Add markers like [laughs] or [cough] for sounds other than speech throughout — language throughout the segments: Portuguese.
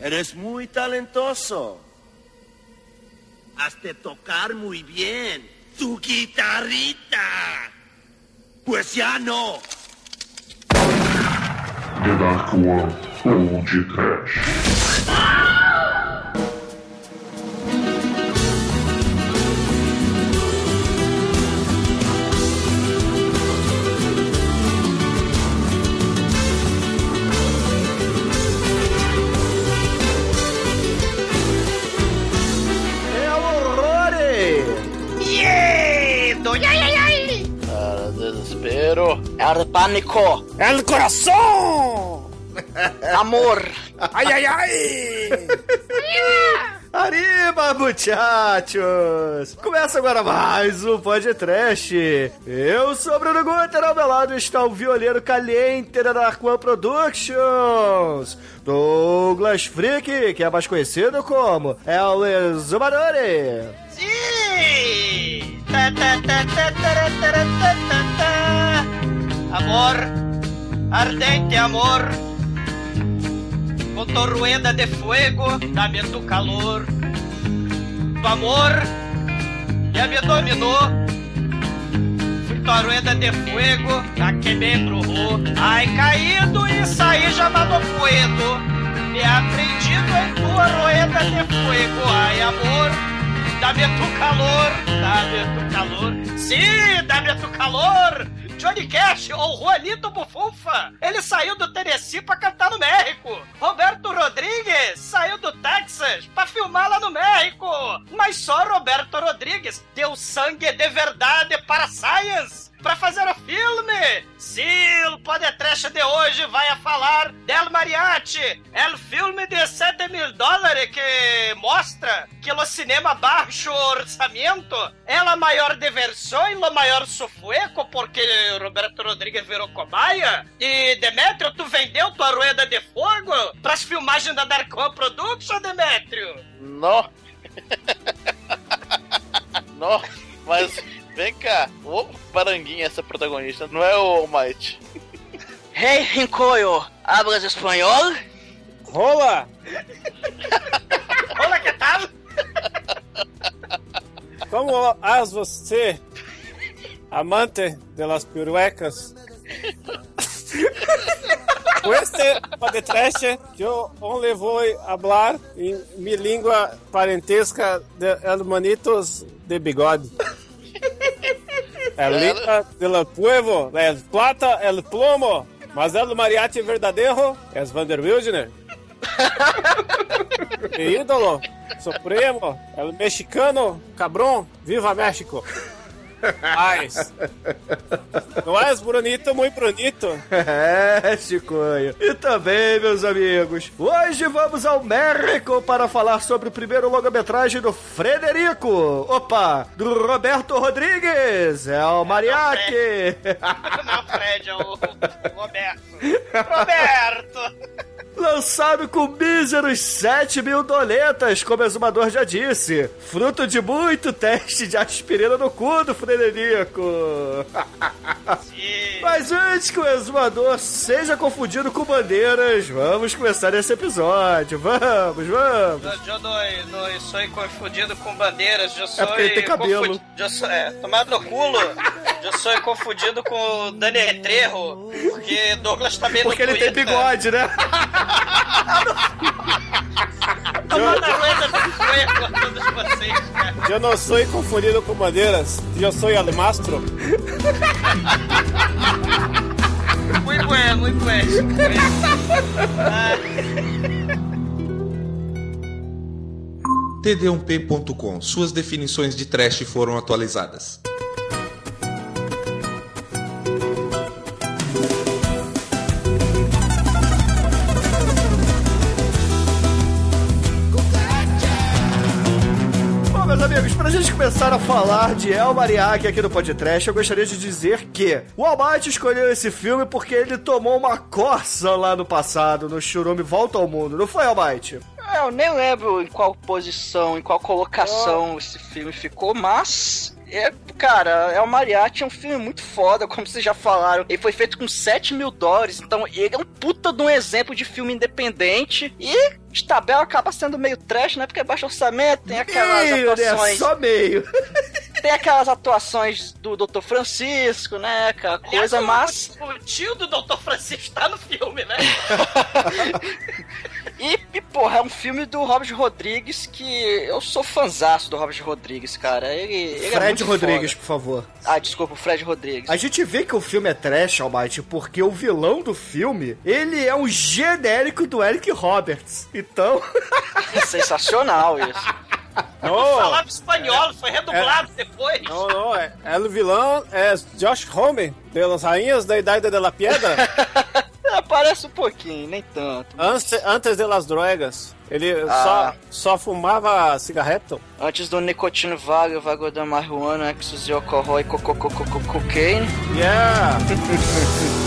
Eres muy talentoso. Has de tocar muy bien tu guitarrita. Pues ya no. Desespero. El pánico! El coração! Amor! Ai, ai, ai! Arriba, muchachos! Começa agora mais um podcast. Eu sou o Bruno Guter, ao meu lado está o violeiro caliente da Dark One Productions, Douglas Freak, que é mais conhecido como El Exumadore. Sim! Amor, ardente amor, com tu rueda de fuego, dá-me tu calor. Tu amor já me dominou. Fui tua rueda de fuego, já que me embrujou. Ai, caído e saí chamado fuego. Me aprendido em tua rueda de fuego. Ai, amor, dá-me tu calor, dá-me tu calor. Sim, dá-me tu calor. Johnny Cash ou Juanito Bufunfa, ele saiu do Tennessee pra cantar no México. Roberto Rodrigues saiu do Texas pra filmar lá no México. Mas só Roberto Rodrigues deu sangue de verdade para Science para fazer o filme. Sim, o podcast de hoje vai falar del Mariachi, el filme de 7 mil dólares que mostra que o cinema baixo orçamento é a maior diversão e o maior sufueco porque Roberto Rodrigues virou cobaia. E Demetrio, tu vendeu tua rueda de fogo pras filmagens da Dark One Production, Demetrio? Nó. [laughs] Nó. Mas vem cá. Ô, Baranguinha, essa protagonista, não é o All Might. Hey, Rincoio, hablas espanhol? Rola! [laughs] Olá, que tal? Como as você, amante de las piruecas? [laughs] Com este podcast, eu only vou falar em minha língua parentesca de hermanitos de bigode. É língua del pueblo, el plata, el plomo. Mas el mariachi verdadeiro é Vander Wildner. [laughs] E ídolo supremo, el mexicano cabrón, viva México. Mas, não é bonito, muito bonito. [laughs] É, Chicoio. E também, meus amigos, hoje vamos ao México para falar sobre o primeiro longa-metragem do Frederico. Opa, do Roberto Rodrigues. É o Mariachi. Não é o Fred, [laughs] é o Roberto. [laughs] Roberto! Lançado com míseros 7 mil doletas, como o exumador já disse. Fruto de muito teste de aspirina no cu do Frederico. Sim. Mas antes que o exumador seja confundido com bandeiras, vamos começar esse episódio. Vamos, vamos. Eu, eu não, não sou confundido com bandeiras, eu sou. É porque ele tem cabelo. Eu sou, é, tomado no culo, eu sou confundido com o Dani Trejo, porque Douglas tá bem Porque ele tem bigode, né? [laughs] Todos vocês, cara. Eu não sou confundido com bandeiras, eu sou el mastro. Muito bem, muito bem. muito bem. Ah, td1p.com. Suas definições de trash foram atualizadas. Começar a falar de El Mariachi aqui no podcast, eu gostaria de dizer que o Almighty escolheu esse filme porque ele tomou uma corça lá no passado, no Churume Volta ao Mundo, não foi, Almighty? Eu nem lembro em qual posição, em qual colocação esse filme ficou, mas é Cara, é o Mariachi é um filme muito foda, como vocês já falaram. Ele foi feito com 7 mil dólares, então ele é um puta de um exemplo de filme independente. E de tabela acaba sendo meio trash, né? Porque é baixo orçamento, tem aquelas Meio, né? atuações. Só meio. Tem aquelas atuações do Dr. Francisco, né? Aquela coisa, Aliás, mas. o, o tio do Dr. Francisco tá no filme, né? [laughs] E, e, porra, é um filme do Robert Rodrigues que eu sou fanzaço do Robert Rodrigues, cara. Ele, ele é Fred muito Rodrigues, foda. por favor. Ah, desculpa, o Fred Rodrigues. A gente vê que o filme é trash, Almighty, porque o vilão do filme, ele é um genérico do Eric Roberts. Então, [laughs] É sensacional isso. Não, Falava espanhol, foi redublado depois. não, não, é, é o vilão é Josh Homme, de Las Rainhas da Idade da Piedra, [laughs] É, parece um pouquinho, nem tanto. antes, antes de las drogas. Ele Ah. só, só fumava cigarreto. Antes do nicotina vaga, vago da marihuana, e coco, coco, coco, cocaine. Yeah! [laughs]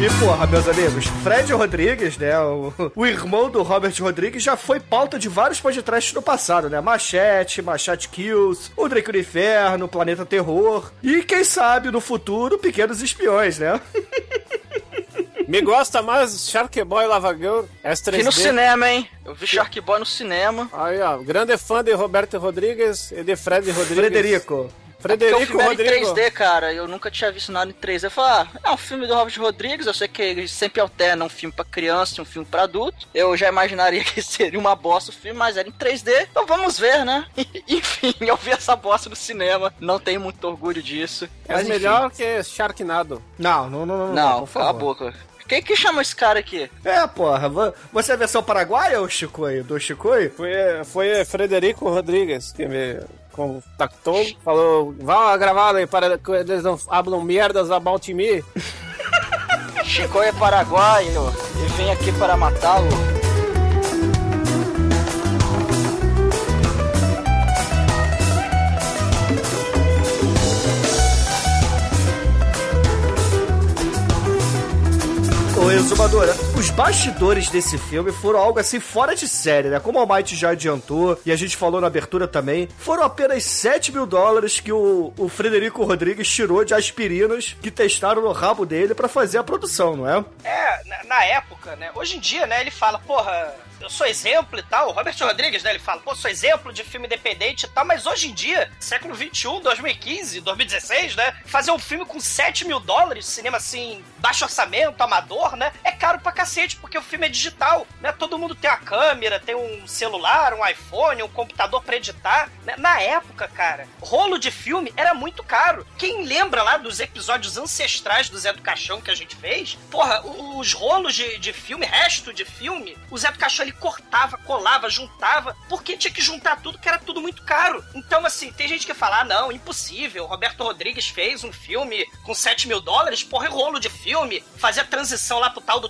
E porra, meus amigos, Fred Rodrigues, né? O, o irmão do Robert Rodrigues já foi pauta de vários podcasts no passado, né? Machete, Machete Kills, O Drake do Inferno, Planeta Terror. E quem sabe no futuro, Pequenos Espiões, né? [laughs] Me gosta mais Shark Boy Lava Girl S3D. Vi no cinema, hein? Eu vi Shark Boy no cinema. Aí, ó, grande fã de Roberto Rodrigues e de Fred Rodrigues. Frederico. Porque o Frederico filme era em Rodrigo. 3D, cara. Eu nunca tinha visto nada em 3D. Eu falei, ah, é um filme do Robert Rodrigues. Eu sei que ele sempre alterna um filme pra criança e um filme pra adulto. Eu já imaginaria [laughs] que seria uma bosta o filme, mas era em 3D. Então vamos ver, né? [laughs] Enfim, eu vi essa bosta no cinema. Não tenho muito orgulho disso. É Mas enfim. melhor que Sharknado. Não, não, não, não. Não, por cala a boca. Quem que chama esse cara aqui? É, porra. vo- Você é a versão paraguaia ou Chicoio? Do Chicoio? Foi, foi Frederico Rodrigues que me contactou. Falou, vá gravar aí para que eles não hablam merdas about me. [laughs] Chico é paraguaio e vem aqui para matá-lo. Ô, Exumadora, os bastidores desse filme foram algo assim fora de série, né? Como o Almighty já adiantou e a gente falou na abertura também, foram apenas 7 mil dólares que o, o Frederico Rodrigues tirou de aspirinas que testaram no rabo dele pra fazer a produção, não é? É, na, na época, né? Hoje em dia, né, ele fala, porra, eu sou exemplo e tal. O Robert Rodrigues, né, ele fala, pô, sou exemplo de filme independente e tal, mas hoje em dia, século XXI, 2015, 2016, né, fazer um filme com 7 mil dólares, cinema assim, baixo orçamento, amador, né, é caro pra cacete, porque o filme é digital, né, todo mundo tem uma câmera, tem um celular, um iPhone, um computador pra editar, né? Na época, cara, rolo de filme era muito caro. Quem lembra lá dos episódios ancestrais do Zé do Caixão que a gente fez? Porra, os rolos de, de filme, resto de filme, o Zé do Caixão ele cortava, colava, juntava, porque tinha que juntar tudo, que era tudo muito caro. Então, assim, tem gente que fala, ah, não, impossível. Roberto Rodrigues fez um filme com 7 mil dólares, porra, é rolo de filme, fazer a transição lá pro tal do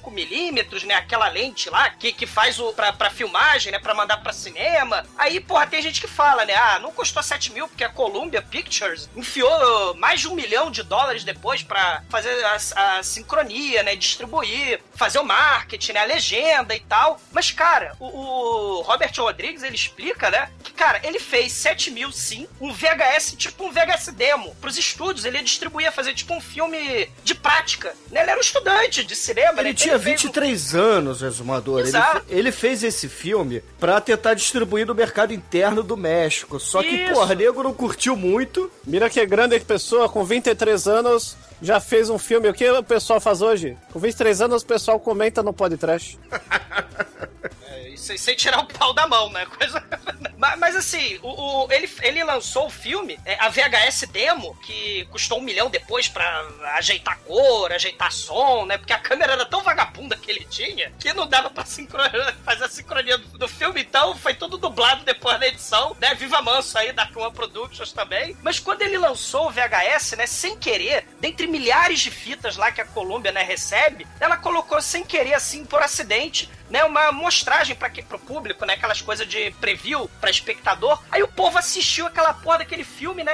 35mm, né? Aquela lente lá que, que faz o pra, pra filmagem, né? Pra mandar pra cinema. Aí, porra, tem gente que fala, né? Ah, não custou 7 mil, porque a Columbia Pictures enfiou mais de um milhão de dólares depois pra fazer a, a sincronia, né? Distribuir, fazer o marketing, né? A legenda e tal. Mas, cara, o, o Robert Rodrigues, ele explica, né? Que, cara, ele fez 7 mil, sim, um VHS, tipo um VHS demo, pros estúdios. Ele ia distribuir, fazer tipo um filme de prática. Né? Ele era um estudante de cinema. Ele né? Tinha fez um- 23 anos, Exumador. Ele, Exato. ele fez esse filme pra tentar distribuir no mercado interno do México. Só que, Isso. porra, nego não curtiu muito. Mira que grande pessoa com 23 anos já fez um filme. O que o pessoal faz hoje? Com 23 anos o pessoal comenta no podcast. [laughs] Sem, sem tirar o pau da mão, né? Coisa... [laughs] mas, mas, assim, o, o- ele, ele lançou o filme, é, a VHS demo, que custou um milhão depois pra ajeitar cor, ajeitar som, né? Porque a câmera era tão vagabunda que ele tinha que não dava pra [laughs] fazer a sincronia do, do filme, então foi tudo dublado depois da edição, né? Viva Manso aí da Clone Productions também. Mas quando ele lançou o VHS, né, sem querer, dentre milhares de fitas lá que a Columbia, né, recebe, ela colocou sem querer, assim, por acidente, né, uma mostragem para pro público, né, aquelas coisas de preview para espectador. Aí o povo assistiu aquela porra daquele filme, né,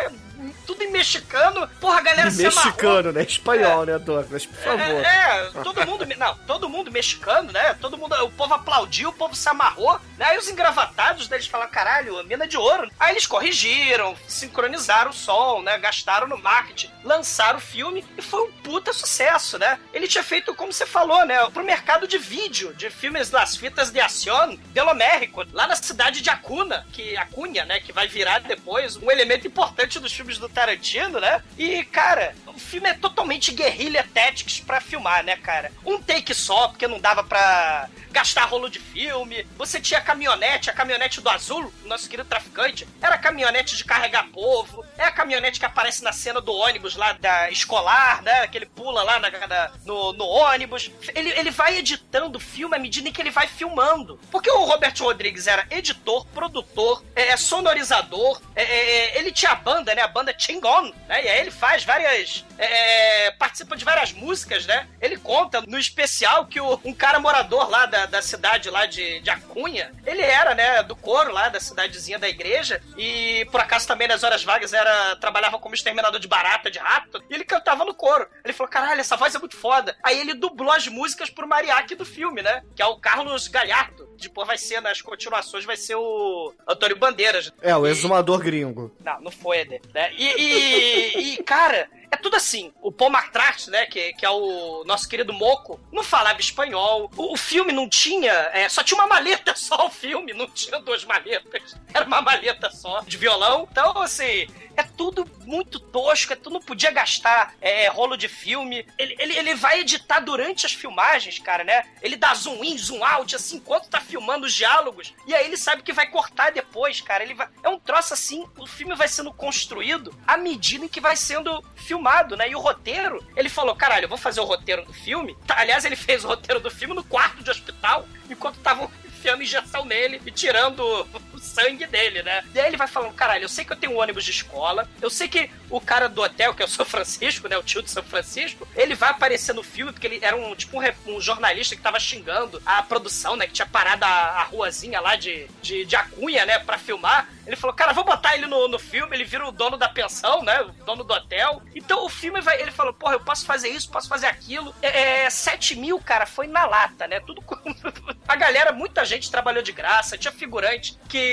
tudo em mexicano. Porra, a galera se amarrou. Mexicano, né? Espanhol, né, Douglas? Por favor. É, é, todo mundo, não, todo mundo mexicano, né? Todo mundo, o povo aplaudiu, o povo se amarrou, né? Aí os engravatados deles falaram, caralho, a mina de ouro. Aí eles corrigiram, sincronizaram o som, né? Gastaram no marketing, lançaram o filme e foi um puta sucesso, né? Ele tinha feito, como você falou, né? Pro mercado de vídeo, de filmes das fitas de ação pelo México, lá na cidade de Acuna, que Acunha, né? Que vai virar depois um elemento importante dos filmes do Tarantino, né? E, cara, o filme é totalmente guerrilha tactics pra filmar, né, cara? Um take só, porque não dava pra gastar rolo de filme. Você tinha caminhonete, a caminhonete do Azul, nosso querido traficante. Era a caminhonete de carregar povo. É a caminhonete que aparece na cena do ônibus lá da escolar, né? Que ele pula lá na, na- no, no ônibus. Ele, ele vai editando o filme à medida em que ele vai filmando. Porque o Robert Rodrigues era editor, produtor, é, sonorizador. é, é, ele tinha a banda, né? A banda Chingon, né? E aí ele faz várias. É, participa de várias músicas, né? Ele conta no especial que o- um cara morador lá da, da cidade lá de, de Acunha, ele era, né, do coro lá da cidadezinha da igreja e por acaso também nas horas vagas era trabalhava como exterminador de barata, de rato, e ele cantava no coro. Ele falou: "Caralho, essa voz é muito foda". Aí ele dublou as músicas pro mariachi do filme, né? Que é o Carlos Galhardo. Depois vai ser nas continuações vai ser o Antônio Bandeiras. É, o exumador gringo. não, não foi né? E, e, e, cara, é tudo assim. O Paul McCartney, né, que, que é o nosso querido Moco, não falava espanhol. O, o filme não tinha, é, só tinha uma maleta só o filme, não tinha duas maletas. Era uma maleta só de violão. Então, assim, é tudo muito tosco, é tu não podia gastar é, rolo de filme. Ele, ele, ele vai editar durante as filmagens, cara, né? Ele dá zoom in, zoom out, assim, enquanto tá filmando os diálogos. E aí ele sabe que vai cortar depois, cara. Ele vai... É um troço assim, o filme vai sendo construído à medida em que vai sendo filmado, né? E o roteiro, ele falou, caralho, eu vou fazer o roteiro do filme. Tá, aliás, ele fez o roteiro do filme no quarto de hospital, enquanto estavam enfiando injeção nele e tirando sangue dele, né? E aí ele vai falando, caralho, eu sei que eu tenho um ônibus de escola, eu sei que o cara do hotel, que é o São Francisco, né? O tio de São Francisco, ele vai aparecer no filme, porque ele era um tipo um, um jornalista que tava xingando a produção, né? Que tinha parado a, a ruazinha lá de, de, de Acunha, né? Pra filmar. Ele falou, cara, vou botar ele no, no filme, ele vira o dono da pensão, né? O dono do hotel. Então o filme vai. Ele falou, porra, eu posso fazer isso, posso fazer aquilo. É, é 7 mil, cara, foi na lata, né? Tudo com. [laughs] A galera, muita gente trabalhou de graça, tinha figurante que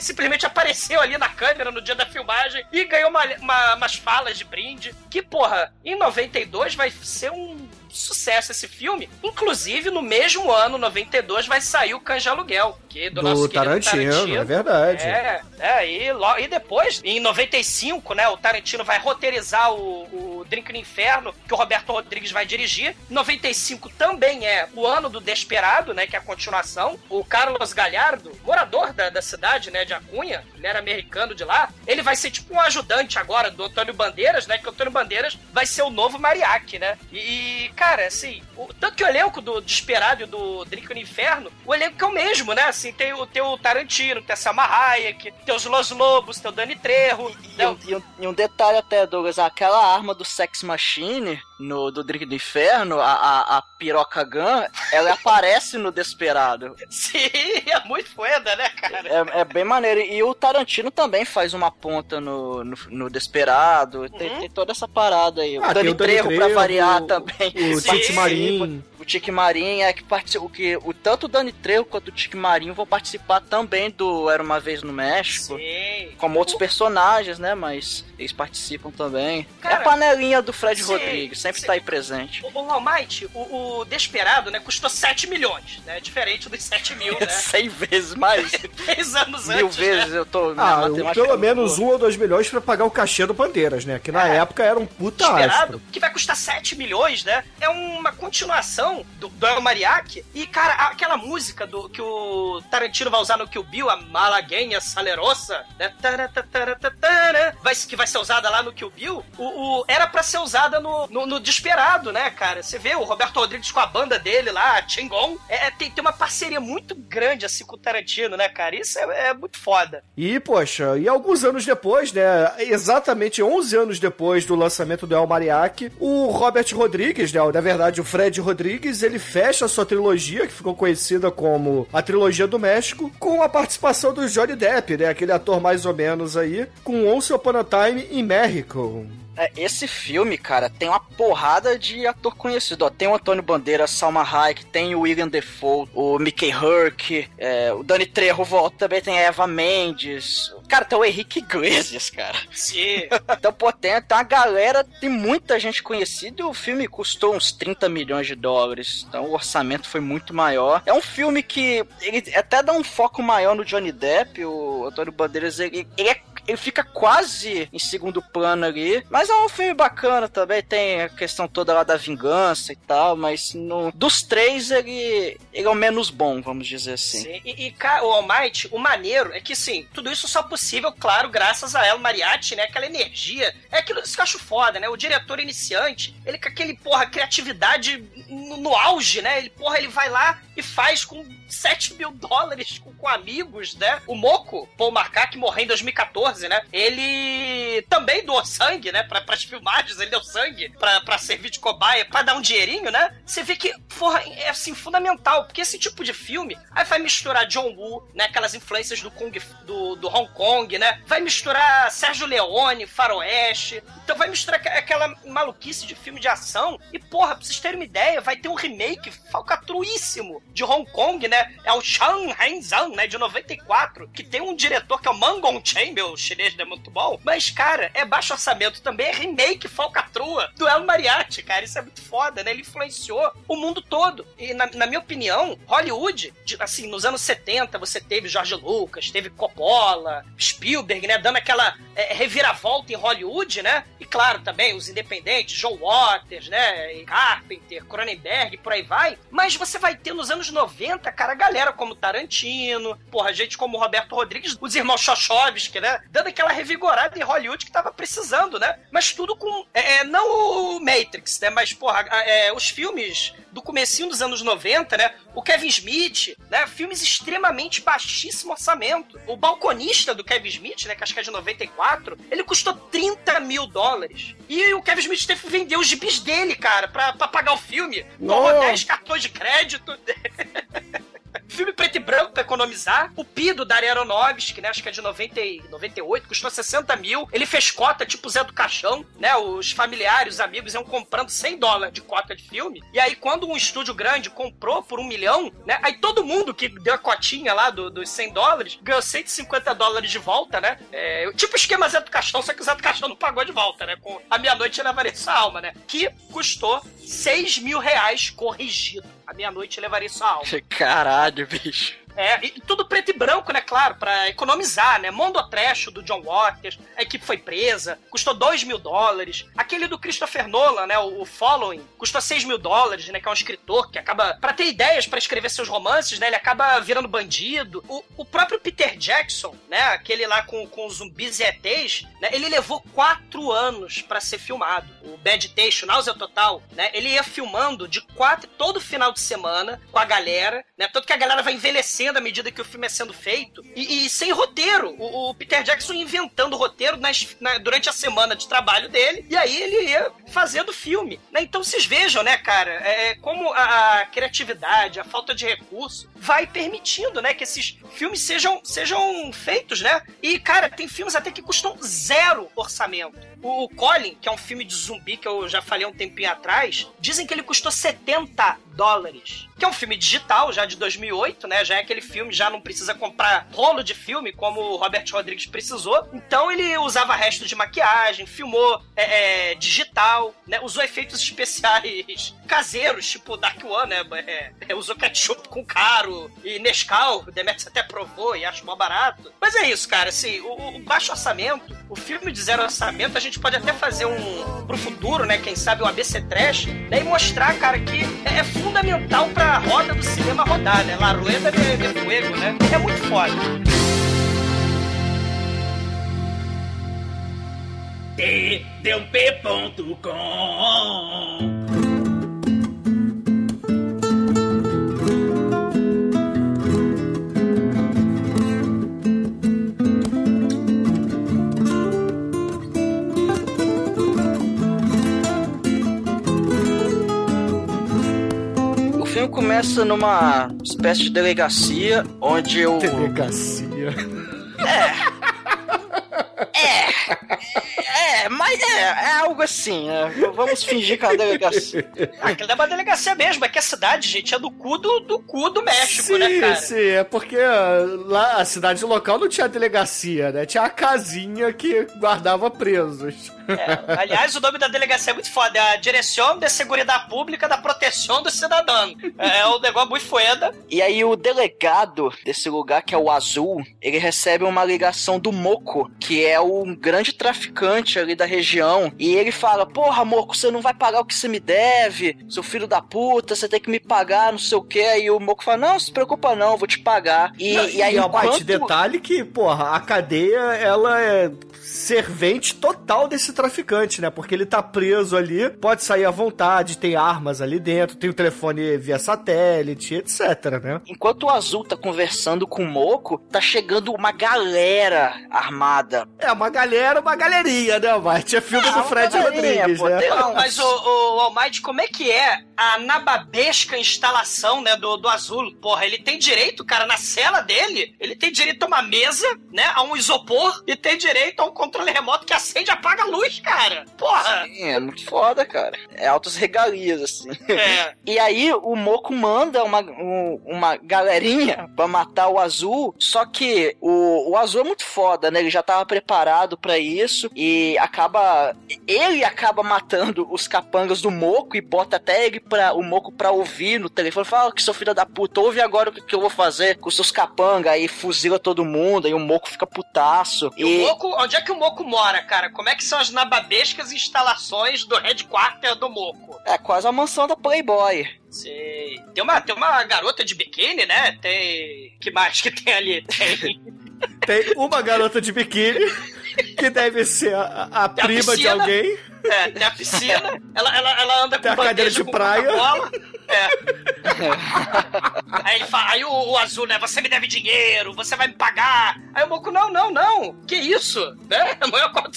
simplesmente apareceu ali na câmera no dia da filmagem e ganhou uma, uma- umas falas de brinde. Que, porra, em 92 vai ser um sucesso esse filme. Inclusive, no mesmo ano, 92, vai sair o Canja Aluguel, que do, Do nosso querido Tarantino, é verdade. É, é e, lo- e depois, em 95, né, o Tarantino vai roteirizar o, o Drink no Inferno, que o Roberto Rodrigues vai dirigir. 95 também é o ano do Desperado, né, que é a continuação. O Carlos Galhardo, morador da, da cidade, né, de Acunha, ele era americano de lá, ele vai ser tipo um ajudante agora do Antônio Bandeiras, né, que o Antônio Bandeiras vai ser o novo mariachi, né. E, cara, assim, o, tanto que o elenco do Desperado e do Drink no Inferno, o elenco é o mesmo, né, assim, tem o, tem o Tarantino, tem a Salma Hayek, tem os Los Lobos, tem o Dani Trejo, E, né, um, e um- e um detalhe até, Douglas, aquela arma do Sex Machine no, do Drink do Inferno, a, a, a piroca gun, ela aparece no Desperado. [laughs] Sim, é muito foda, né? É, é bem maneiro. E o Tarantino também faz uma ponta no, no, no Desperado. Tem, Uhum. tem toda essa parada aí. Ah, o tem Dani o Dani Trejo, pra variar o- também. O Tite Marim. O Tique Marim é que participa. O que o tanto o Dani Trejo quanto o Tique Marim vão participar também do Era uma vez no México. Sim. Como outros personagens, né? Mas eles participam também. é Cara, a panelinha do Fred sim, Rodrigues, sempre sim. tá aí presente. O, o Almighty, o, o Desperado, né, custou 7 milhões, né? Diferente dos 7 mil, [laughs] né? 100 vezes mais. [laughs] [laughs] Três anos Mil antes, vezes né? eu tô. Ah, matemática pelo menos um ou dois milhões pra pagar o cachê do Bandeiras, né? Que na É. época era um puta Desperado, astro. que vai custar 7 milhões, né? É uma continuação do, do El Mariachi. E, cara, aquela música do que o Tarantino vai usar no Kill Bill, a Malaguenha Salerosa, né? Vai, que vai ser usada lá no Kill Bill, o, o- era pra ser usada no, no, no Desperado, né, cara? Você vê o Roberto Rodrigues com a banda dele lá, Chingon. É, é, tem, tem uma parceria muito grande, assim, com o Tarantino, né, cara? Isso é, é muito foda. E, poxa, e alguns anos depois, né? Exatamente 11 anos depois do lançamento do El Mariachi, o Robert Rodrigues, né? Na verdade, o Fred Rodrigues, ele fecha a sua trilogia, que ficou conhecida como a trilogia do México, com a participação do Johnny Depp, né? Aquele ator mais ou menos aí, com Once Upon a Time in México. É, esse filme, cara, tem uma porrada de ator conhecido. Ó, tem o Antônio Bandeira, Salma Hayek, tem o William Defoe, o Mickey Herc, é, o Dani Trejo volta, também tem a Eva Mendes. Cara, tem o Henrique Iglesias, cara. Sim. [laughs] Então, pô, tem, tem uma galera, tem muita gente conhecida e o filme custou uns 30 milhões de dólares. Então, o orçamento foi muito maior. É um filme que ele até dá um foco maior no Johnny Depp, o Antônio Bandeiras, ele, ele é ele fica quase em segundo plano ali. Mas é um filme bacana também. Tem a questão toda lá da vingança e tal. Mas no, dos três, ele, ele é o menos bom, vamos dizer assim. Sim. E, e o All Might, o maneiro é que, sim, tudo isso só possível, claro, graças a El Mariachi, né? Aquela energia. É aquilo que eu acho foda, né? O diretor iniciante, ele com aquele, porra, criatividade no, no auge, né? Ele, porra, ele vai lá e faz com 7 mil dólares com, com amigos, né? O Moco, Paul Marcar, que morreu em 2014, né? Ele também doou sangue, né? Pra, pras filmagens, ele deu sangue pra, pra servir de cobaia, pra dar um dinheirinho, né? Você vê que, porra, é assim, fundamental, porque esse tipo de filme aí vai misturar John Woo, né? Aquelas influências do, Kung, do, do Hong Kong, né? Vai misturar Sérgio Leone, Faroeste. Então vai misturar aquela maluquice de filme de ação. E, porra, pra vocês terem uma ideia, vai ter um remake falcatruíssimo de Hong Kong, né? É o Shang Né? De 94, que tem um diretor que é o Mangon Chen, meu chinês não é muito bom. Mas, cara, é baixo orçamento também, é remake falcatrua do El Mariachi, cara. Isso é muito foda, né? Ele influenciou o mundo todo. E, na, na minha opinião, Hollywood, de, assim, nos anos 70, você teve George Lucas, teve Coppola, Spielberg, né? Dando aquela é, reviravolta em Hollywood, né? E, claro, também os independentes, John Waters, né? Carpenter, Cronenberg, por aí vai. Mas você vai ter nos anos 90, cara, galera como Tarantino, porra, gente como Roberto Rodrigues, os irmãos Chochovsky, né? Dando aquela revigorada em Hollywood que tava precisando, né? Mas tudo com. É, é não o Matrix, né? Mas, porra, é, os filmes do comecinho dos anos 90, né? O Kevin Smith, né? Filmes extremamente baixíssimo orçamento. O balconista do Kevin Smith, né? Que acho que é de 94, ele custou 30 mil dólares. E o Kevin Smith teve que vender os gibis dele, cara, pra, pra pagar o filme. Tomou 10 cartões de crédito. [laughs] filme preto e branco pra economizar. O Pido da Aronofsky, né? Acho que é de 90 e 98, custou 60 mil. Ele fez cota tipo Zé do Caixão, né? Os familiares, os amigos iam comprando 100 dólares de cota de filme. E aí, quando um estúdio grande comprou por um milhão, né? Aí todo mundo que deu a cotinha lá do, dos 100 dólares ganhou 150 dólares de volta, né? É, tipo esquema Zé do Caixão, só que o Zé do Caixão não pagou de volta, né? Com a meia-noite levaria sua alma, né? Que custou 6 mil reais corrigido. A meia-noite levaria sua alma. [laughs] Caralho, bicho. É, e tudo preto e branco, né? Claro, pra economizar, né? Mondo Trash do John Waters, a equipe foi presa, custou 2 mil dólares. Aquele do Christopher Nolan, né? O, o Following, custou 6 mil dólares, né? Que é um escritor que acaba, para ter ideias para escrever seus romances, né? Ele acaba virando bandido. O, o próprio Peter Jackson, né? Aquele lá com, com zumbis e ETs, né? Ele levou 4 anos para ser filmado. O Bad Taste, Náusea Total, né? Ele ia filmando de quatro, todo final de semana com a galera, né? Tanto que a galera vai envelhecer à medida que o filme é sendo feito. E, e sem roteiro. O, o, Peter Jackson inventando roteiro nas, na, durante a semana de trabalho dele. E aí ele ia fazendo o filme. Né? Então vocês vejam, né, cara, é, é, como a, a, criatividade, a falta de recurso vai permitindo, né, que esses filmes sejam, sejam feitos, né? E, cara, tem filmes até que custam zero orçamento. O Colin, que é um filme de zumbi que eu já falei um tempinho atrás, dizem que ele custou 70 dólares. Que é um filme digital, já de 2008, né? Já é aquele filme, já não precisa comprar rolo de filme como o Robert Rodrigues precisou. Então ele usava resto de maquiagem, filmou é, é, digital, né? Usou efeitos especiais caseiros, tipo Dark One, né? É, é usou ketchup com caro e Nescau, o Demetrius até provou e acho mó barato. Mas é isso, cara, assim, o, o baixo orçamento, o filme de zero orçamento, gente pode até fazer um pro futuro, né? Quem sabe o ABC Trash, né? E mostrar, cara, que é, é fundamental pra roda do cinema rodar, né? La Rueda de, de Fuego, né? É muito foda. tdump.com filme começa numa espécie de delegacia onde o. Delegacia. É, mas é, é algo assim, né? Vamos fingir que é uma delegacia. [laughs] Aquilo é uma delegacia mesmo, é que a cidade, gente, é do cu do, do cu do México, sim, né, cara? sim, é porque uh, lá a cidade local não tinha delegacia, né? Tinha a casinha que guardava presos. É, aliás, o nome da delegacia é muito foda. É a Direção de Seguridade Pública da Proteção do Cidadão. É, é um negócio muito foda. E aí o delegado desse lugar, que é o Azul, ele recebe uma ligação do Moco, que é um grande traficante ali da região. E ele fala: Porra, Moco, você não vai pagar o que você me deve, seu filho da puta, você tem que me pagar, não sei o que. E o Moco fala: Não, se preocupa não, eu vou te pagar. E, Não, e aí, ó, mas enquanto... detalhe que, porra, a cadeia, ela é servente total desse traficante, né? Porque ele tá preso ali, pode sair à vontade, tem armas ali dentro, tem o telefone via satélite, etc, né? Enquanto o Azul tá conversando com o Moco, tá chegando uma galera armada. É, uma galera, uma galerinha, né, mas Tinha filme Ah, do Fred Rodrigues, pô, né? um- Mas, o, o Almighty, como é que é a nababesca instalação, né, do, do Azul? Porra, ele tem direito, cara, na cela dele, ele tem direito a uma mesa, né, a um isopor e tem direito a um controle remoto que acende e apaga a luz, cara. Porra! Sim, é muito foda, cara. É altas regalias, assim. É. [laughs] E aí o Moco manda uma, um- uma galerinha pra matar o Azul, só que o, o Azul é muito foda, né? Ele já tava preparado pra isso e acaba... Ele acaba matando os capangas do Moco e bota até ele pra, o Moco pra ouvir no telefone. Fala que seu filho da puta, ouve agora o que, que eu vou fazer com seus capangas. Aí fuzila todo mundo, aí o Moco fica putaço. E o Moco, onde é que o Moco mora, cara? Como é que são as nababescas instalações do headquarter do Moco? É quase a mansão da Playboy. Sei. Tem uma, tem uma garota de biquíni, né? Tem. que mais que tem ali? Tem. [laughs] Tem uma garota de biquíni, que deve ser a, a Tem a prima de alguém. É, tem a piscina. Ela, ela, ela anda com Tem a cadeira de com praia. É. Aí ele fala, aí o, o azul, né? Você me deve dinheiro, você vai me pagar. Aí o Moco, não, não, não. Que isso? Né? Amanhã eu acordo.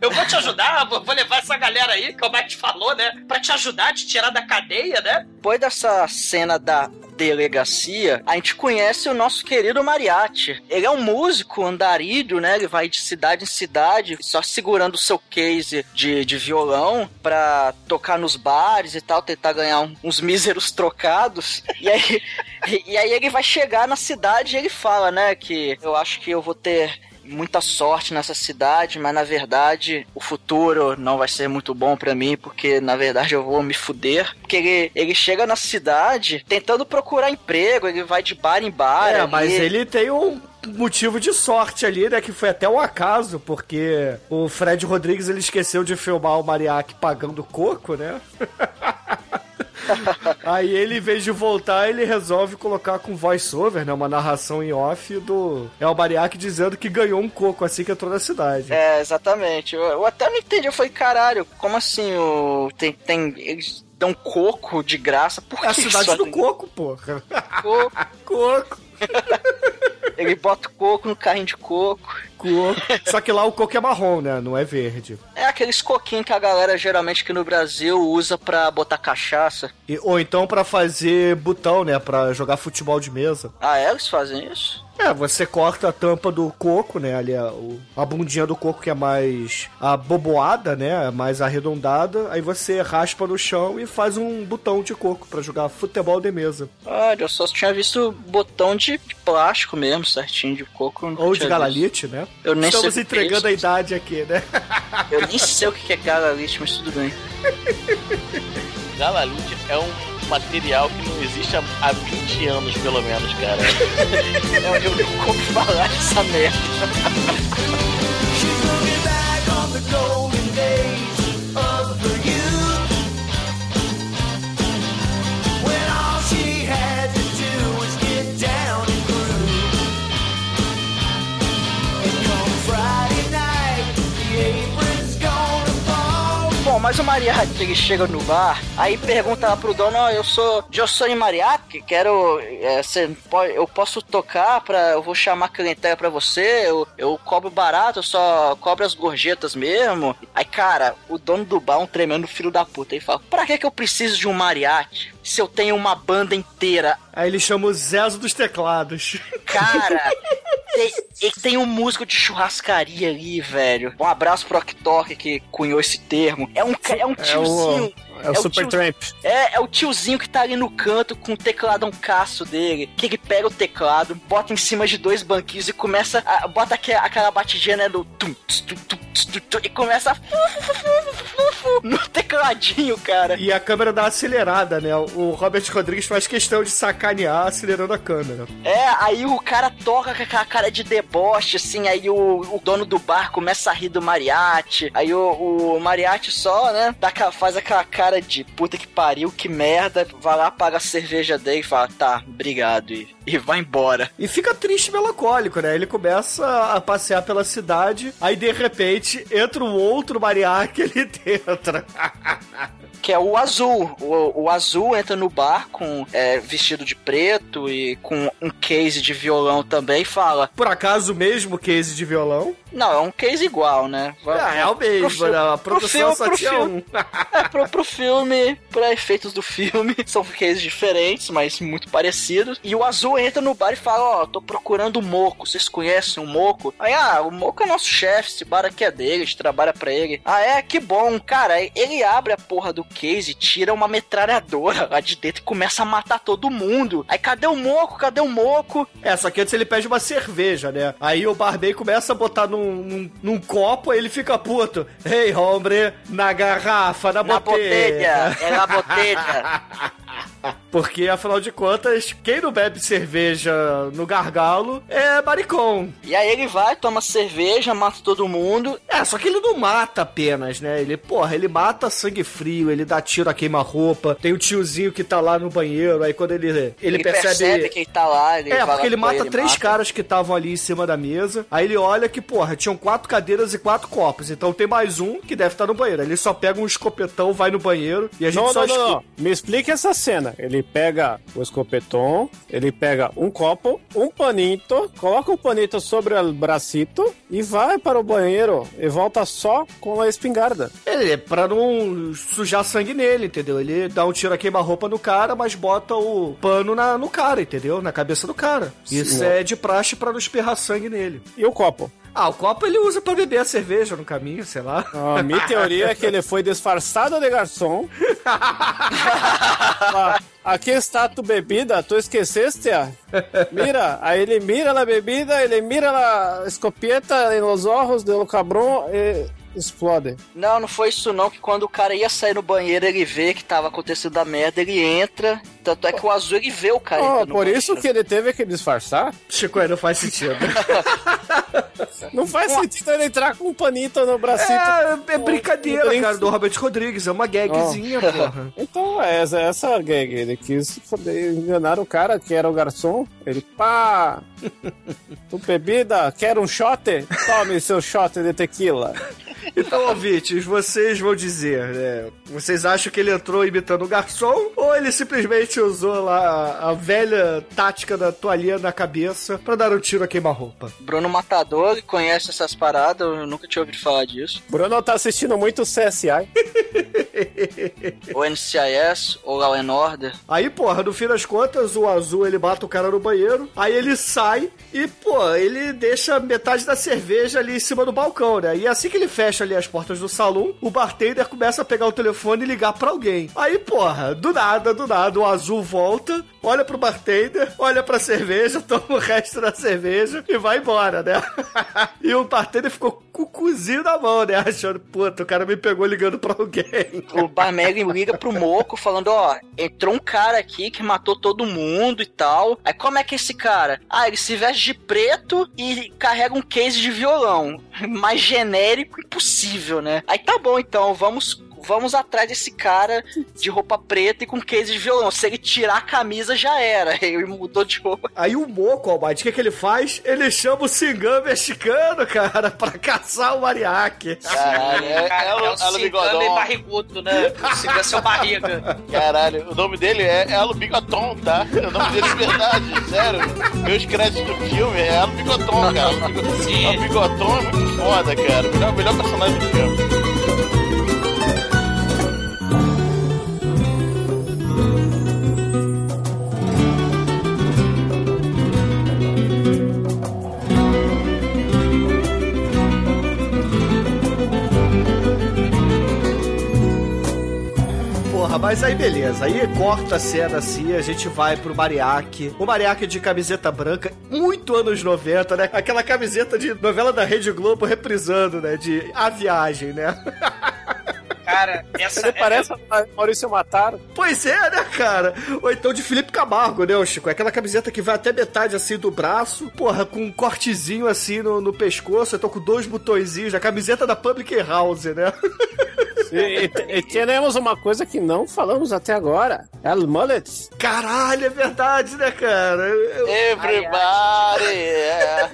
Eu vou te ajudar, vou, vou levar essa galera aí, que o Mike falou, né? Pra te ajudar, te tirar da cadeia, né? Depois dessa cena da delegacia, a gente conhece o nosso querido Mariachi. Ele é um músico andarilho, né? Ele vai de cidade em cidade, só segurando o seu case de, de violão pra tocar nos bares e tal, tentar ganhar uns míseros trocados. E aí, [laughs] e, aí ele vai chegar na cidade e ele fala, né, que eu acho que eu vou ter muita sorte nessa cidade, mas na verdade o futuro não vai ser muito bom pra mim, porque na verdade eu vou me fuder. Porque ele, ele chega na cidade tentando procurar emprego, ele vai de bar em bar. É, mas ele tem um motivo de sorte ali, né? Que foi até um acaso, porque o Fred Rodrigues ele esqueceu de filmar o Mariachi pagando coco, né? [laughs] [laughs] Aí ele, em vez de voltar, ele resolve colocar com voice-over, né? Uma narração em off do El Mariachi dizendo que ganhou um coco assim que entrou na cidade. É, exatamente. Eu, eu até não entendi. Eu falei, caralho, como assim? O, tem, tem, eles dão coco de graça? Por É a que cidade do tem [laughs] coco, porra. coco? [laughs] Coco, Ele bota coco no carrinho de coco. Coco. Só que lá o coco é marrom, né? Não é verde. É aqueles coquinhos que a galera geralmente aqui no Brasil usa pra botar cachaça. E- ou então pra fazer botão, né? Pra jogar futebol de mesa. Ah, é? Eles fazem isso? É, você corta a tampa do coco, né? Ali a, o- a bundinha do coco que é mais aboboada, né? Mais arredondada. Aí você raspa no chão e faz um botão de coco pra jogar futebol de mesa. Olha, eu só tinha visto botão de plástico mesmo, certinho, de coco. Ou de galalite, né? Eu nem Estamos sei que entregando é a idade aqui, né? Eu nem sei o que é galalite, mas tudo bem. Galalite é um material que não existe há, há 20 anos, pelo menos, cara. [laughs] Eu, eu não como falar dessa merda. Mas o mariachi, ele chega no bar, aí pergunta lá pro dono, ó, eu sou Jossone Mariachi, quero, é, eu posso tocar pra, eu vou chamar clientela pra você, eu, eu cobro barato, eu só cobro as gorjetas mesmo. Aí, cara, o dono do bar um tremendo filho da puta, ele fala, pra que que eu preciso de um mariachi? Se eu tenho uma banda inteira Aí ele chama o Zezo dos teclados. Cara, [laughs] tem, tem um músico de churrascaria ali, velho. Um abraço pro Oktok que cunhou esse termo. É um, é um tiozinho. É o Super Tramp. É, é o tiozinho que tá ali no canto com o tecladão caço dele. Que ele pega o teclado, bota em cima de dois banquinhos e começa a. Bota aquela, aquela batidinha, né? Do. tum, tum, tum, tum, tum, e começa a. fu, fu, fu, fu, fu, fu, No tecladinho, cara. E a câmera dá uma acelerada, né? O Robert Rodrigues faz questão de sacanear acelerando a câmera. É, aí o cara toca com aquela cara de deboche, assim, aí o, o dono do bar começa a rir do mariachi, aí o, o mariachi só, né, dá, faz aquela cara de puta que pariu, que merda, vai lá, paga a cerveja dele e fala, tá, obrigado, e, e vai embora. E fica triste e melancólico, né? Ele começa a passear pela cidade, aí de repente entra um outro mariachi ali [laughs] dentro. Que é o azul. O, o azul entra no bar com é, vestido de preto e com um case de violão também e fala: Por acaso o mesmo case de violão? Não, é um case igual, né? Ah, é o pro mesmo, né? A pro produção filme- só pro tinha filme. um. [laughs] É, pro, pro filme, pra efeitos do filme, [laughs] são cases diferentes, mas muito parecidos. E o Azul entra no bar e fala: Ó, tô procurando o Moco, vocês conhecem o Moco? Aí, ah, o Moco é nosso chefe, esse bar aqui é dele, a gente trabalha pra ele. Ah, é? Que bom. Cara, ele abre a porra do case, tira uma metralhadora lá de dentro e começa a matar todo mundo. Aí, cadê o Moco? Cadê o Moco? É, só que antes ele pede uma cerveja, né? Aí o Barbei começa a botar num, num, num copo, aí ele fica puto. Ei, hey, hombre, na garrafa, na, Na botelha. botelha, é na botelha. [laughs] Porque, afinal de contas, quem não bebe cerveja no gargalo é maricom. E aí ele vai, toma cerveja, mata todo mundo. É, só que ele não mata apenas, né? Ele, porra, ele mata sangue frio, ele dá tiro a queima-roupa. Tem o tiozinho que tá lá no banheiro, aí quando ele, ele, Ele, percebe... percebe... que ele tá lá, ele É, porque ele mata ele, três mata. caras que estavam ali em cima da mesa. Aí ele olha que, porra, tinham quatro cadeiras e quatro copos. Então tem mais um que deve estar no banheiro. Ele só pega um escopetão, vai no banheiro e a gente Não, só não, não, não. Me explique essa cena. Ele pega o escopeton, ele pega um copo, um panito, coloca o panito sobre o bracito e vai para o banheiro e volta só com a espingarda. Ele, pra não sujar sangue nele, entendeu? Ele dá um tiro a queima-roupa no cara, mas bota o pano na, no cara, entendeu? Na cabeça do cara. Isso Sim. é de praxe pra não espirrar sangue nele. E o copo? Ah, o copo ele usa pra beber a cerveja no caminho, sei lá. A minha teoria é que ele foi disfarçado de garçom. [laughs] Ah, Aqui está tu bebida, tu esqueceste? -a? Mira, aí ele mira na bebida, ele mira na escopeta nos olhos do cabrão e explode. Não, não foi isso não, que quando o cara ia sair no banheiro, ele vê que tava acontecendo a merda, ele entra. Tanto é que o azul ele vê o cara. Oh, por isso banheiro. que ele teve que disfarçar? Chico, aí não faz sentido. [laughs] Não faz sentido ele entrar com um panito no bracito. É, é brincadeira, Drink. cara, do Robert Rodrigues. É uma gagzinha, porra. [laughs] Então, essa, essa gag, ele quis foder- enganar o cara que era o garçom. Ele, pá, [laughs] tu bebida, quer um shot? Tome seu shot de tequila. Então, ouvintes, vocês vão dizer, né? Vocês acham que ele entrou imitando o garçom ou ele simplesmente usou lá a velha tática da toalhinha na cabeça pra dar um tiro a queima-roupa? Bruno Matador ele conhece essas paradas, eu nunca tinha ouvido falar disso. Bruno tá assistindo muito CSI. [laughs] Ou NCIS, ou Law and Order. Aí, porra, no fim das contas, o azul ele mata o cara no banheiro, aí ele sai e, pô, ele deixa metade da cerveja ali em cima do balcão, né? E assim que ele fecha ali as portas do salão, o bartender começa a pegar o telefone e ligar pra alguém. Aí, porra, do nada, do nada, o azul volta, olha pro bartender, olha pra cerveja, [laughs] toma o resto da cerveja e vai embora, né? [laughs] e o bartender ficou com o cozinho na mão, né? [laughs] Achando, puta, o cara me pegou ligando pra alguém. O barman liga pro Moco falando, ó, entrou um cara aqui que matou todo mundo e tal. Aí como é que é esse cara? Ah, ele se veste de preto e carrega um case de violão. [laughs] Mais genérico impossível, né? Aí tá bom então, vamos vamos atrás desse cara de roupa preta e com case de violão. Se ele tirar a camisa, já era. [laughs] Ele mudou de roupa. Aí o Moco, Almighty, o que, que ele faz? Ele chama o Singam mexicano, cara, pra caçar o Mariachi. Caralho, é, Cara, é, é o, é o e bigodão. barrigudo, né? O cigano seu barriga. Caralho, o nome dele é Elo Bigoton, tá? O nome dele é verdade, sério. Meus créditos do filme é Elo Bigoton, cara. O Bigo- Sim. O Bigoton é muito foda, cara. Melhor, o melhor personagem do filme. Porra, mas aí beleza. Aí corta a cena assim, a gente vai pro Mariachi. O Mariachi de camiseta branca, muito anos 90, né? Aquela camiseta de novela da Rede Globo reprisando, né? De A Viagem, né? [laughs] Cara, essa. Ele parece a Maurício Mataro. Pois é, né, cara? Ou então de Felipe Camargo, né, Chico? Aquela camiseta que vai até metade assim do braço, porra, com um cortezinho assim no, no pescoço, eu tô com dois botõezinhos, a camiseta da Public House, né? [laughs] E, e- e temos uma coisa que não falamos até agora. El Mullets. Caralho, é verdade, né, cara? Eu- Everybody, yeah.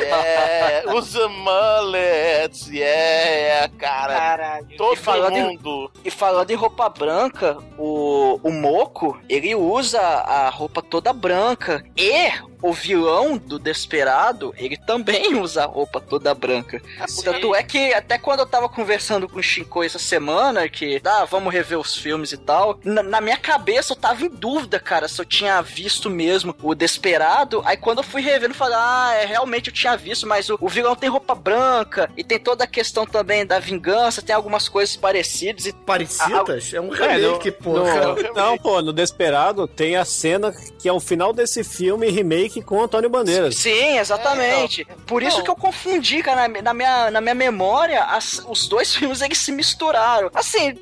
yeah. Usa mullets, yeah, cara. Caralho. Todo falando. E falando em roupa branca, o, o Moco, ele usa a roupa toda branca. E o vilão do Desperado, ele também [laughs] usa a roupa toda branca. Tanto é que até quando eu tava conversando com o Shinko essa semana, que, ah, vamos rever os filmes e tal, na, na minha cabeça eu tava em dúvida, cara, se eu tinha visto mesmo o Desperado. Aí quando eu fui revendo, eu falei, ah, é, realmente eu tinha visto, mas o, o vilão tem roupa branca e tem toda a questão também da vingança, tem algumas coisas parecidas e Parecidas? É um É, remake, no- porra. no- não, pô, no Desperado tem a cena que é o final desse filme remake com Antônio Bandeiras. Sim, exatamente. Por isso Não. que eu confundi, cara, na, na minha, na minha memória, as- os dois [laughs] filmes eles se misturaram. Assim,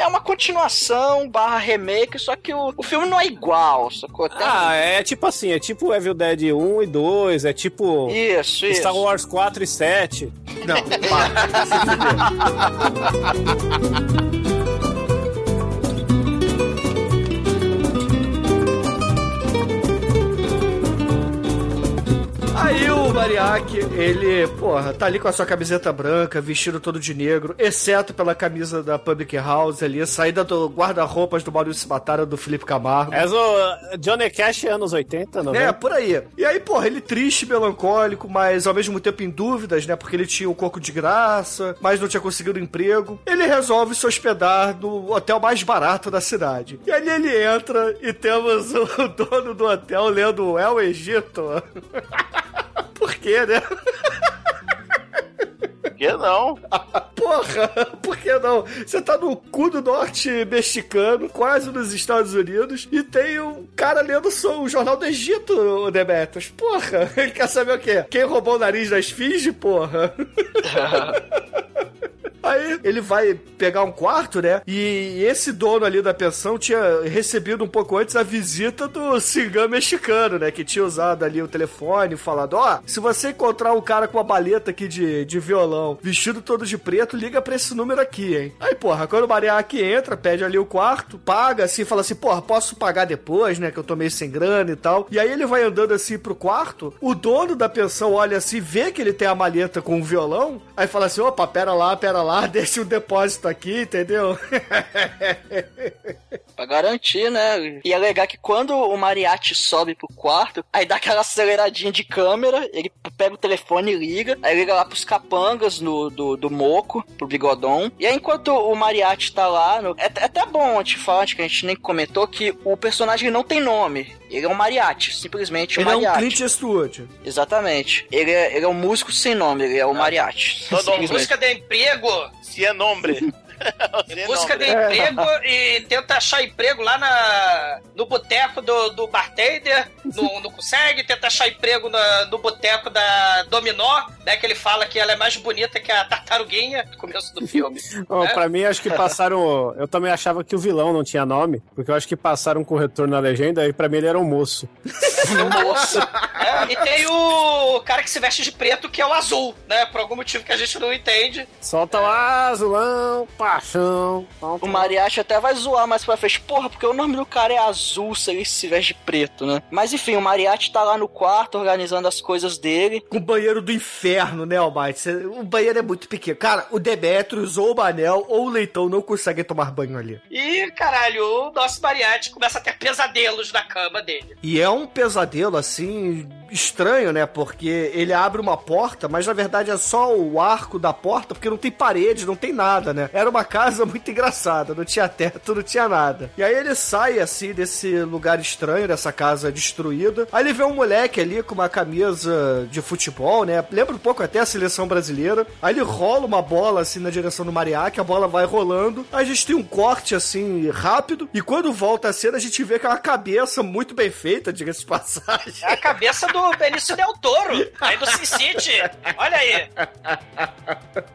é uma continuação barra remake, só que o, o filme não é igual, sacou? Tem- Ah, é tipo assim, é tipo Evil Dead 1 e 2, é tipo Isso, isso. Star Wars 4 e 7. Não, para. [laughs] Aí o Mariachi, ele, porra, tá ali com a sua camiseta branca, vestido todo de negro, exceto pela camisa da Public House ali, saída do guarda-roupas do Maurício Matara do Felipe Camargo. É o Johnny Cash anos 80, É, 90. por aí. E aí, porra, ele triste, melancólico, mas ao mesmo tempo em dúvidas, né? Porque ele tinha um coco de graça, mas não tinha conseguido emprego. Ele resolve se hospedar no hotel mais barato da cidade. E ali ele entra e temos o [laughs] dono do hotel lendo El Egito. [laughs] Por quê, né? Que não? [laughs] Porra, por que não? Você tá no cu do norte mexicano, quase nos Estados Unidos, e tem um cara lendo o Jornal do Egito, o Demetrius. Porra, ele [laughs] quer saber o quê? Quem roubou o nariz da esfinge, porra? [laughs] Aí ele vai pegar um quarto, né? E esse dono ali da pensão tinha recebido um pouco antes a visita do cigano mexicano, né? Que tinha usado ali o telefone, falado: Ó, se você encontrar um cara com uma baleta aqui de, de violão, vestido todo de preto, liga pra esse número aqui, hein? Aí, porra, quando o Mariachi entra, pede ali o quarto, paga assim, fala assim: Porra, posso pagar depois, né? Que eu tô meio sem grana e tal. E aí ele vai andando assim pro quarto, o dono da pensão olha assim, vê que ele tem a maleta com o violão, aí fala assim: opa, pera lá, pera lá, [laughs] deixa um depósito aqui, entendeu? [laughs] Pra garantir, né? E é legal que quando o Mariachi sobe pro quarto, aí dá aquela aceleradinha de câmera, ele pega o telefone e liga, aí liga lá pros capangas no, do, do Moco, pro Bigodon. E aí enquanto o Mariachi tá lá, no- é, é até bom te falar, que a gente nem comentou, que o personagem não tem nome. Ele é um mariachi, simplesmente um ele é um mariachi. Clint Eastwood. Exatamente. Ele é, ele é um músico sem nome, ele é o mariachi. Todo mundo busca de emprego. Se é nome. [laughs] Em busca de emprego e tenta achar emprego lá na, no boteco do, do bartender. não, não consegue, tenta achar emprego na- no boteco da Dominó, né? Que ele fala que ela é mais bonita que a tartaruguinha no começo do filme. [laughs] Ó, né? Pra mim, acho que passaram. Eu também achava que o vilão não tinha nome, porque eu acho que passaram com o retorno na legenda e pra mim ele era um moço. [laughs] moço. É, e tem o cara que se veste de preto, que é o azul, né? Por algum motivo que a gente não entende. Solta o azulão, O mariachi até vai zoar mais pra frente. Porra, porque o nome do cara é azul se ele se veste de preto, né? Mas enfim, o mariachi tá lá no quarto organizando as coisas dele. Com o banheiro do inferno, né, Almighty? O banheiro é muito pequeno. Cara, o Demetrius ou o Manel ou o Leitão não conseguem tomar banho ali. E, caralho, o nosso mariachi começa a ter pesadelos na cama dele. E é um pesadelo, assim, estranho, né? Porque ele abre uma porta, mas na verdade é só o arco da porta, porque não tem parede, não tem nada, né? Era uma casa [laughs] muito engraçada, não tinha teto, não tinha nada. E aí ele sai, assim, desse lugar estranho, dessa casa destruída. Aí ele vê um moleque ali com uma camisa de futebol, né? Lembra um pouco até a seleção brasileira. Aí ele rola uma bola, assim, na direção do Mariachi, a bola vai rolando. Aí a gente tem um corte, assim, rápido. E quando volta a cena, a gente vê que é uma cabeça muito bem feita, diga-se de passagem. É a cabeça do Benício Del Toro, aí do Sin City. Olha aí.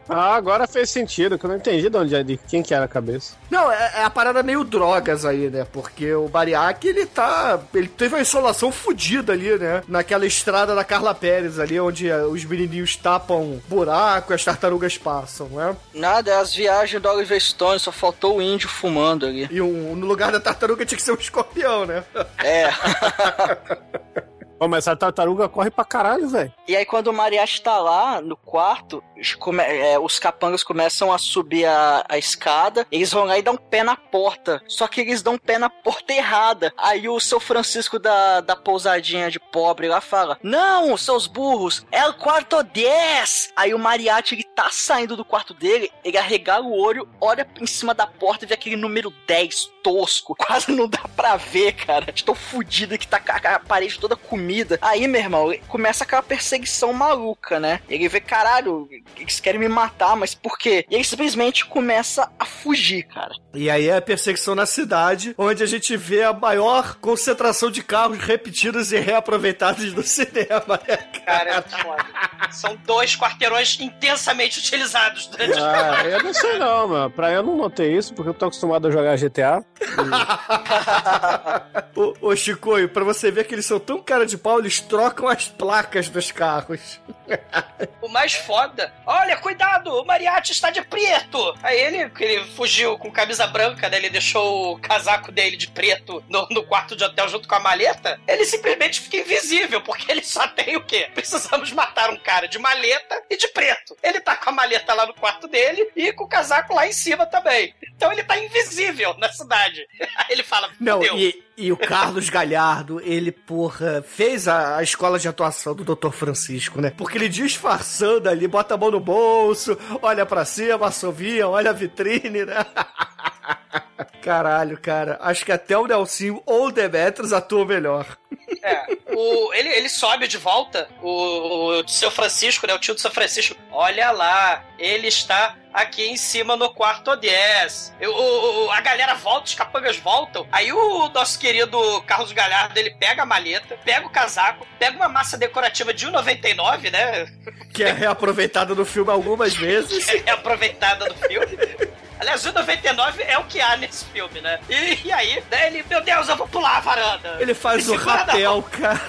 Ah, agora fez sentido, que eu não entendi de onde é, de quem que era a cabeça. Não, é, é a parada meio drogas aí, né? Porque o Bariac, ele tá. Ele teve uma insolação fodida ali, né? Naquela estrada da Carla Pérez ali, onde eh, os menininhos tapam buraco e as tartarugas passam, né? Nada, é as viagens do Oliver Stone, só faltou o índio fumando ali. E um, no lugar da tartaruga tinha que ser um escorpião, né? É. [laughs] Pô, mas essa tartaruga corre pra caralho, velho. E aí, quando o mariachi tá lá no quarto, come- é, os capangas começam a subir a, a escada, eles vão lá e dão um pé na porta. Só que eles dão um pé na porta errada. Aí o seu Francisco da, da pousadinha de pobre lá fala: Não, seus burros, é o quarto 10. Aí o mariachi ele tá saindo do quarto dele, ele arregala o olho, olha em cima da porta e vê aquele número 10 tosco. [laughs] Quase não dá pra ver, cara. De tão fudido que tá a a parede toda comida. Aí, meu irmão, começa aquela perseguição maluca, né? Ele vê, caralho, eles querem me matar, mas por quê? E ele simplesmente começa a fugir, cara. E aí é a perseguição na cidade, onde a gente vê a maior concentração de carros repetidos e reaproveitados do [laughs] cinema, né? Cara, é muito foda. São dois quarteirões intensamente utilizados durante Ah, eu não sei não, mano. Pra eu não notei isso, porque eu tô acostumado a jogar GTA. [laughs] ô, ô Chicoio, pra você ver que eles são tão cara de pau, eles trocam as placas dos carros. [laughs] O mais foda, olha, cuidado, o Mariachi está de preto. Aí ele, que ele fugiu com camisa branca, né? Ele deixou o casaco dele de preto no, no quarto de hotel junto com a maleta. Ele simplesmente fica invisível, porque ele só tem o quê? Precisamos matar um cara de maleta e de preto. Ele tá com a maleta lá no quarto dele e com o casaco lá em cima também. Então ele tá invisível na cidade. Aí [laughs] ele fala, Não, "Fudeu." e, e o Carlos Galhardo, ele, porra, fez a, a escola de atuação do Dr. Francisco, né? Porque ele disfarçando ali, bota a mão no bolso, olha pra cima, assovia, olha a vitrine, né? [laughs] Caralho, cara. Acho que até o Nelsinho ou o Demetrius atuam melhor. É, o, ele, ele sobe de volta, o, o seu Francisco, né? O tio do seu Francisco. Olha lá, ele está aqui em cima no quarto 10. Eu, o, a galera volta, os capangas voltam. Aí o nosso querido Carlos Galhardo, ele pega a maleta, pega o casaco, pega uma massa decorativa de 1,99, né? Que é reaproveitada no filme algumas [laughs] vezes. É aproveitada do filme. Aliás, 1,99 é o que há nesse filme, né? E, e aí, né, ele, meu Deus, eu vou pular a varanda. Ele faz o rapel, cara.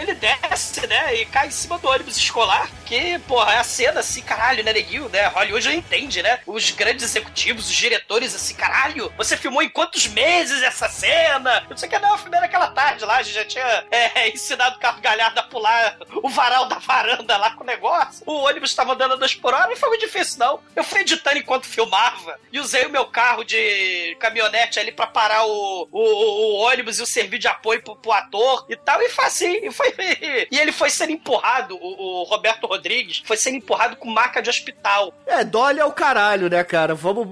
Ele desce, né, e cai em cima do ônibus escolar, que, porra, é a cena assim, caralho, né, neguinho, né, Hollywood já entende, né, os grandes executivos, os diretores, assim, caralho, você filmou em quantos meses essa cena? Eu não sei o que, não, eu filmei naquela tarde lá, a gente já tinha é, [laughs] ensinado o Carlos Galhardo a pular o varal da varanda lá com o negócio, o ônibus estava andando a por hora, não foi muito difícil, não, eu fui editando enquanto filmava, e usei o meu carro de caminhonete ali pra parar o, o, o ônibus e o servir de apoio pro, pro ator e tal, e foi assim, e foi [laughs] e ele foi sendo empurrado, o, o Roberto Rodrigues foi sendo empurrado com marca de hospital. É, Dolly é o caralho, né, cara? Vamos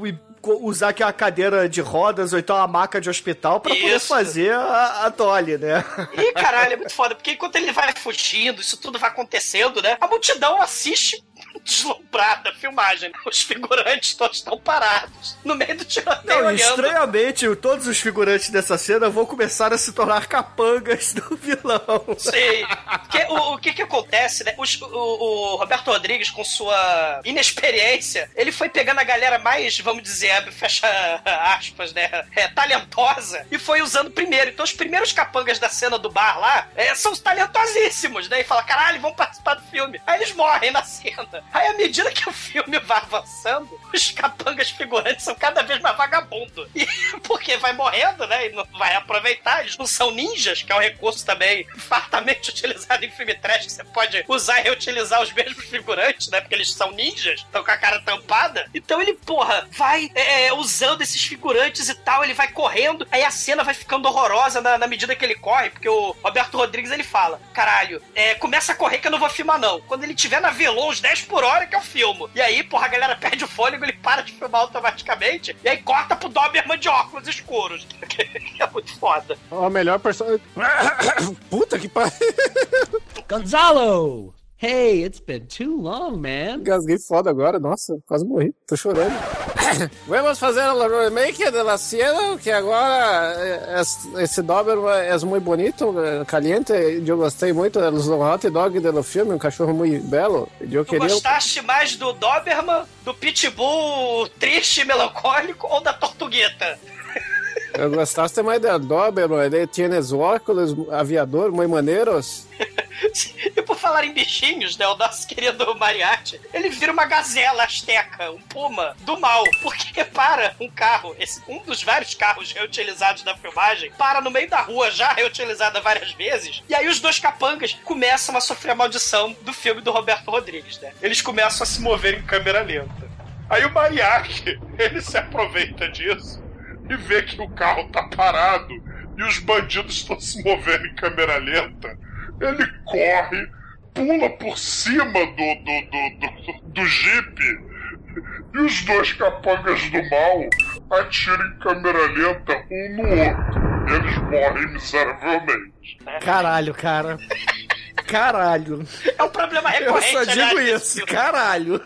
usar aqui uma cadeira de rodas ou então uma maca de hospital pra poder fazer a, a Dolly, né? [laughs] E caralho, é muito foda, porque enquanto ele vai fugindo, isso tudo vai acontecendo, né? A multidão assiste deslumbrada a filmagem. Os figurantes todos estão parados no meio do tiroteio Não, olhando. estranhamente, todos os figurantes dessa cena vão começar a se tornar capangas do [laughs] vilão. Sim. Que- o, o que que acontece, né? Os- o, o Roberto Rodrigues, com sua inexperiência, ele foi pegando a galera mais, vamos dizer, abre- fecha aspas, né? É, talentosa, e foi usando primeiro. Então, os primeiros capangas da cena do bar lá é, são os talentosíssimos, né? E fala, caralho, vão participar do filme. Aí eles morrem na cena. Aí, à medida que o filme vai avançando, os capangas figurantes são cada vez mais vagabundos. E [laughs] porque vai morrendo, né? E não vai aproveitar. Eles não são ninjas, que é um recurso também fartamente [laughs] utilizado em filme trash, que você pode usar e reutilizar os mesmos figurantes, né? Porque eles são ninjas, estão com a cara tampada. Então ele, porra, vai é, usando esses figurantes e tal, ele vai correndo, aí a cena vai ficando horrorosa na, na medida que ele corre, porque o Roberto Rodrigues ele fala: caralho, é, começa a correr que eu não vou filmar, não. Quando ele tiver na velô uns 10 por hora que eu filmo. E aí, porra, a galera perde o fôlego, ele para de filmar automaticamente, e aí corta pro Doberman de óculos escuros. [laughs] É muito foda. O melhor personagem. [coughs] Puta que pariu. Gonzalo! Hey, it's been too long, man. Gasguei foda agora, nossa, quase morri, tô chorando. [coughs] Vamos fazer o remake da cena, que agora eh, es- esse Doberman é muito bonito, eh, caliente, eu gostei muito do hot dog do filme, um cachorro muito belo. Eu Tu queria... gostaste mais do Doberman, do Pitbull triste e melancólico ou da Tortugueta? Eu gostaste mais do Doberman, ele tinha os óculos aviador muito maneiros. [laughs] [laughs] E por falar em bichinhos, né? O nosso querido Mariachi, ele vira uma gazela asteca, um puma do mal. Porque [laughs] para um carro, esse, um dos vários carros reutilizados da filmagem, para no meio da rua, já reutilizada várias vezes. E aí os dois capangas começam a sofrer a maldição do filme do Roberto Rodrigues, né? Eles começam a se mover em câmera lenta. Aí o Mariachi, [laughs] ele se aproveita disso e vê que o carro tá parado e os bandidos estão se movendo em câmera lenta. Ele corre, pula por cima do, do, do, do, do jipe e os dois capangas do mal atiram em câmera lenta um no outro. Eles morrem miseravelmente. Caralho, cara. Caralho. É um problema Eu recorrente, só aliás, digo isso, filme. caralho.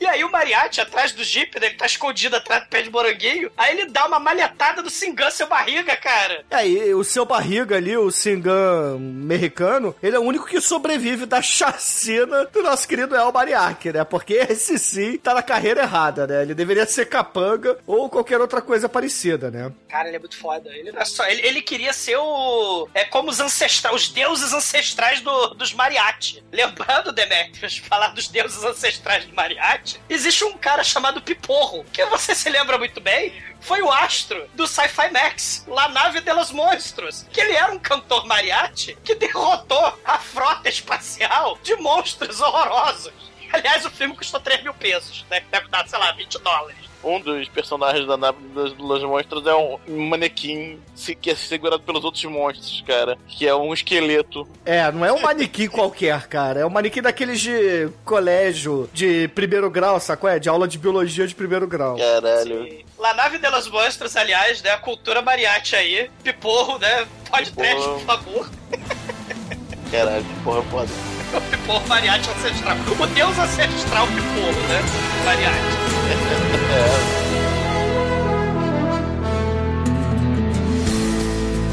E aí o Mariachi, atrás do Jeep, né, que tá escondido atrás do pé de moranguinho, aí ele dá uma malhetada do Singan seu barriga, cara. É, e o seu barriga ali, o Singan americano, ele é o único que sobrevive da chacina do nosso querido El Mariachi, né? Porque esse sim tá na carreira errada, né? Ele deveria ser capanga ou qualquer outra coisa parecida, né? Cara, ele é muito foda. Ele é só. Ele, ele queria ser o. É como os ancestrais, os deuses ancestrais do, dos mariachi. Lembrando, Demetrius, falar dos deuses ancestrais do mariachi, existe um cara chamado Piporro, que você se lembra muito bem. Foi o astro do Sci-Fi Max, La Nave de los Monstros. Que ele era um cantor mariachi que derrotou a frota espacial de monstros horrorosos. Aliás, o filme custou 3 mil pesos, né? Deve dar, sei lá, 20 dólares. Um dos personagens da nave dos, dos monstros é um manequim se- que é segurado pelos outros monstros, cara. Que é um esqueleto. É, não é um manequim [laughs] qualquer, cara. É um manequim daqueles de colégio de primeiro grau, sacou? É, de aula de biologia de primeiro grau. Caralho. La Nave de los Monstros, aliás, né? A cultura mariachi aí. Piporro, né? Pode trash, por favor. [laughs] Caralho, porra foda. O Piporro mariachi ancestral. O deus ancestral Piporro, né? Mariachi. [laughs]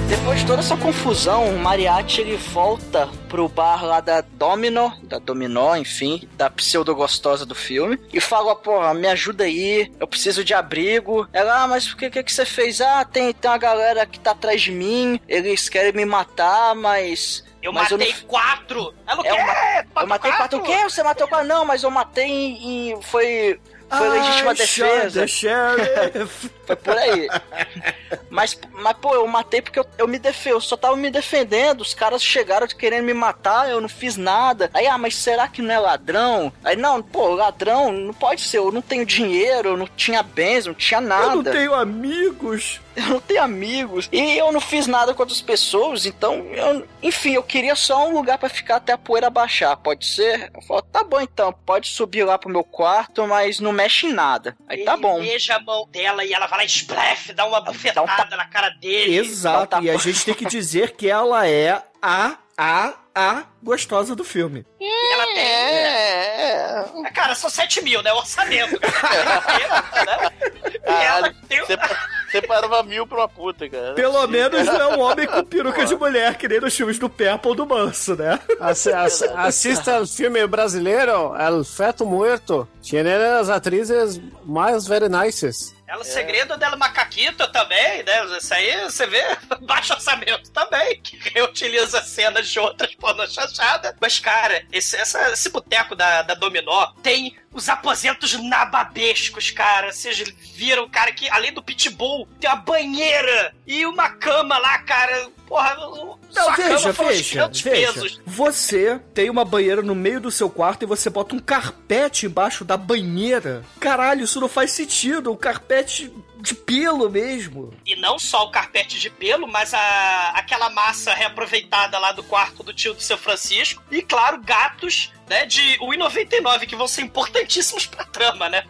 Depois de toda essa confusão, o Mariachi ele volta pro bar lá da Domino, da Dominó, enfim, da pseudo gostosa do filme, e fala, porra, me ajuda aí, eu preciso de abrigo. Ela, ah, mas o que, que que você fez? Ah, tem, tem uma galera que tá atrás de mim, eles querem me matar, mas... Eu mas matei não- quatro! Ela o É, quê? eu, ma- eu matei quatro. O quê? Você matou quatro? Não, mas eu matei e e foi. Foi legítima defesa. The Sheriff. Foi por aí. Mas, mas pô, eu matei porque eu, eu me defendo, eu só tava me defendendo. Os caras chegaram querendo me matar, eu não fiz nada. Aí, ah, mas será que não é ladrão? Aí, não, pô, ladrão não pode ser. Eu não tenho dinheiro, eu não tinha bens, não tinha nada. Eu não tenho amigos. Eu não tenho amigos. E eu não fiz nada com outras pessoas, então, eu, enfim, eu queria só um lugar pra ficar até a poeira baixar, pode ser? Eu falo, tá bom então, pode subir lá pro meu quarto, mas não mexe em nada. Aí tá bom. beija a mão dela e ela vai lá, splash, dá uma bufetada na cara dele. Exato, tá e a gente tem que dizer que ela é a, a, a gostosa do filme. E ela tem. É, É, Cara, são 7 mil, né? O orçamento. né? [laughs] E ela tem. Você parava mil pra uma puta, cara. Pelo menos não é um homem com peruca de mulher, que nem nos filmes do Peppa ou do Manso, né? Assi- ass- assista o filme brasileiro El Feto Muerto. Tiene as atrizes mais very nices. Ela, o segredo dela é macaquito também, né? Isso aí você vê [laughs] baixo orçamento também, que reutiliza cenas de outras pornô Mas, cara, esse, essa- esse boteco da, da Dominó tem os aposentos nababescos, cara. Vocês viram, cara, que além do pitbull, tem uma banheira e uma cama lá, cara. Porra, Não, veja, veja, 500 veja. pesos. Você tem uma banheira no meio do seu quarto e você bota um carpete embaixo da banheira. Caralho, isso não faz sentido. Um carpete de pelo mesmo. E não só o carpete de pelo, mas a, aquela massa reaproveitada lá do quarto do tio do seu Francisco. E, claro, gatos né, de 1,99, que vão ser importantíssimos pra trama, né?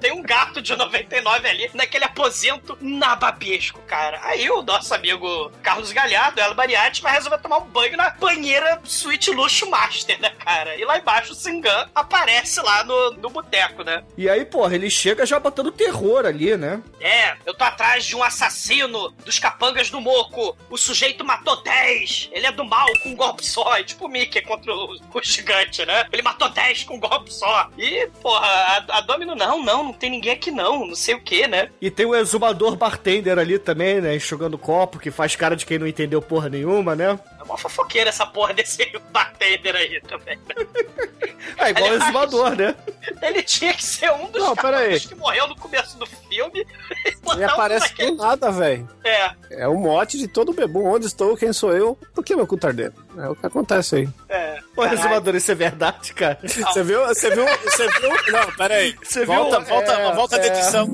Tem um gato de 99 ali, naquele aposento nababesco, cara. Aí o nosso amigo Carlos Galhardo, ela Mariatti, vai resolver tomar um banho na banheira Suite Luxo Master, né, cara? E lá embaixo o Singan aparece lá no, no boteco, né? E aí, porra, ele chega já botando terror ali, né? É, eu tô atrás de um assassino dos capangas do Moco. O sujeito matou 10. Ele é do mal com um golpe só. É tipo o Mickey contra o, o gigante, né? Ele matou 10 com um golpe só. E, porra, a, a Domino, não, não, não tem ninguém aqui não. Não sei o que, né? E tem o exumador bartender ali também, né? Enxugando copo, que faz cara de quem não entendeu porra nenhuma, né? É uma fofoqueira essa porra desse [laughs] bartender aí também. [laughs] É igual o exumador, né? Ele tinha que ser um dos Não, que morreu no começo do filme. E [laughs] Ele um aparece do nada, velho. É, É o mote de todo bebum. Onde estou, quem sou eu, por que meu cu tá ardendo? É o que acontece aí. é. Ô, exumador, isso é verdade, cara? Você viu? Você viu? Você viu? Não, pera aí. Você viu? volta, volta, É, volta da é. edição.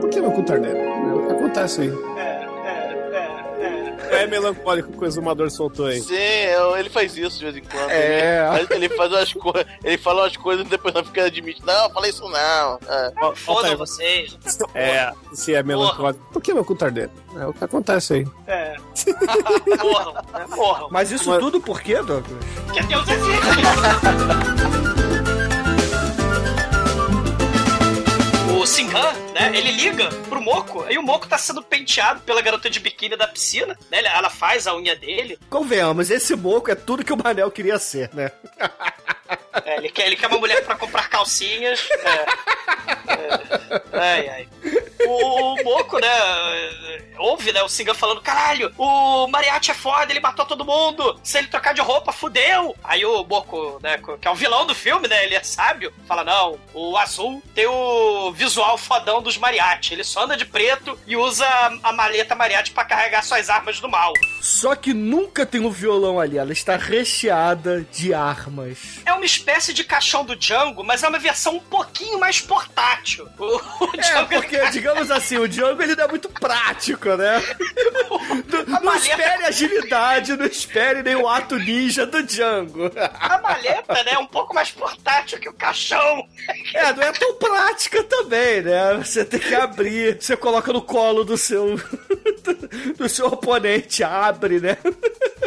Por que meu cu tá ardendo? É o que acontece aí. É, é, é, é. É melancólico que o exumador soltou aí. Sim, eu- ele faz isso de vez em quando. É. Ele, faz- ele faz umas coisas, ele fala umas coisas e depois não fica admite. Não, eu falei isso não. É. Aí. vocês. É, se é melancólico. Por que meu cu tá ardendo? É o que acontece aí. É. [laughs] Morram, né? Morram. Mas isso Mas- tudo por quê, Douglas? Que Deus existe. O Sinhan, né? Ele liga pro Moco, aí o Moco tá sendo penteado pela garota de biquíni da piscina, né? Ela faz a unha dele. Convenhamos, esse moco é tudo que o Manel queria ser, né? É, ele, quer, ele quer uma mulher pra comprar calcinhas. É. É. Ai, ai. O, o Moco, né? Ouve, né? O Singan falando: caralho, o Mariachi é foda, ele matou todo mundo. Se ele trocar de roupa, fudeu. Aí o Moco, né? Que é o vilão do filme, né? Ele é sábio. Fala: não, o azul tem o visual fodão dos Mariachi. Ele só anda de preto e usa a maleta Mariachi pra carregar suas armas do mal. Só que nunca tem um violão ali, ela está recheada de armas. É uma espécie de caixão do Django, mas é uma versão um pouquinho mais portátil. O, o É, Django, porque, digamos assim, o Django ele não é muito prático, né? [laughs] Não, não espere agilidade, não espere nem o ato ninja do Django. A maleta, né, é um pouco mais portátil que o caixão. É, não é tão prática também, né? Você tem que abrir, você coloca no colo do seu [laughs] do seu oponente, abre, né?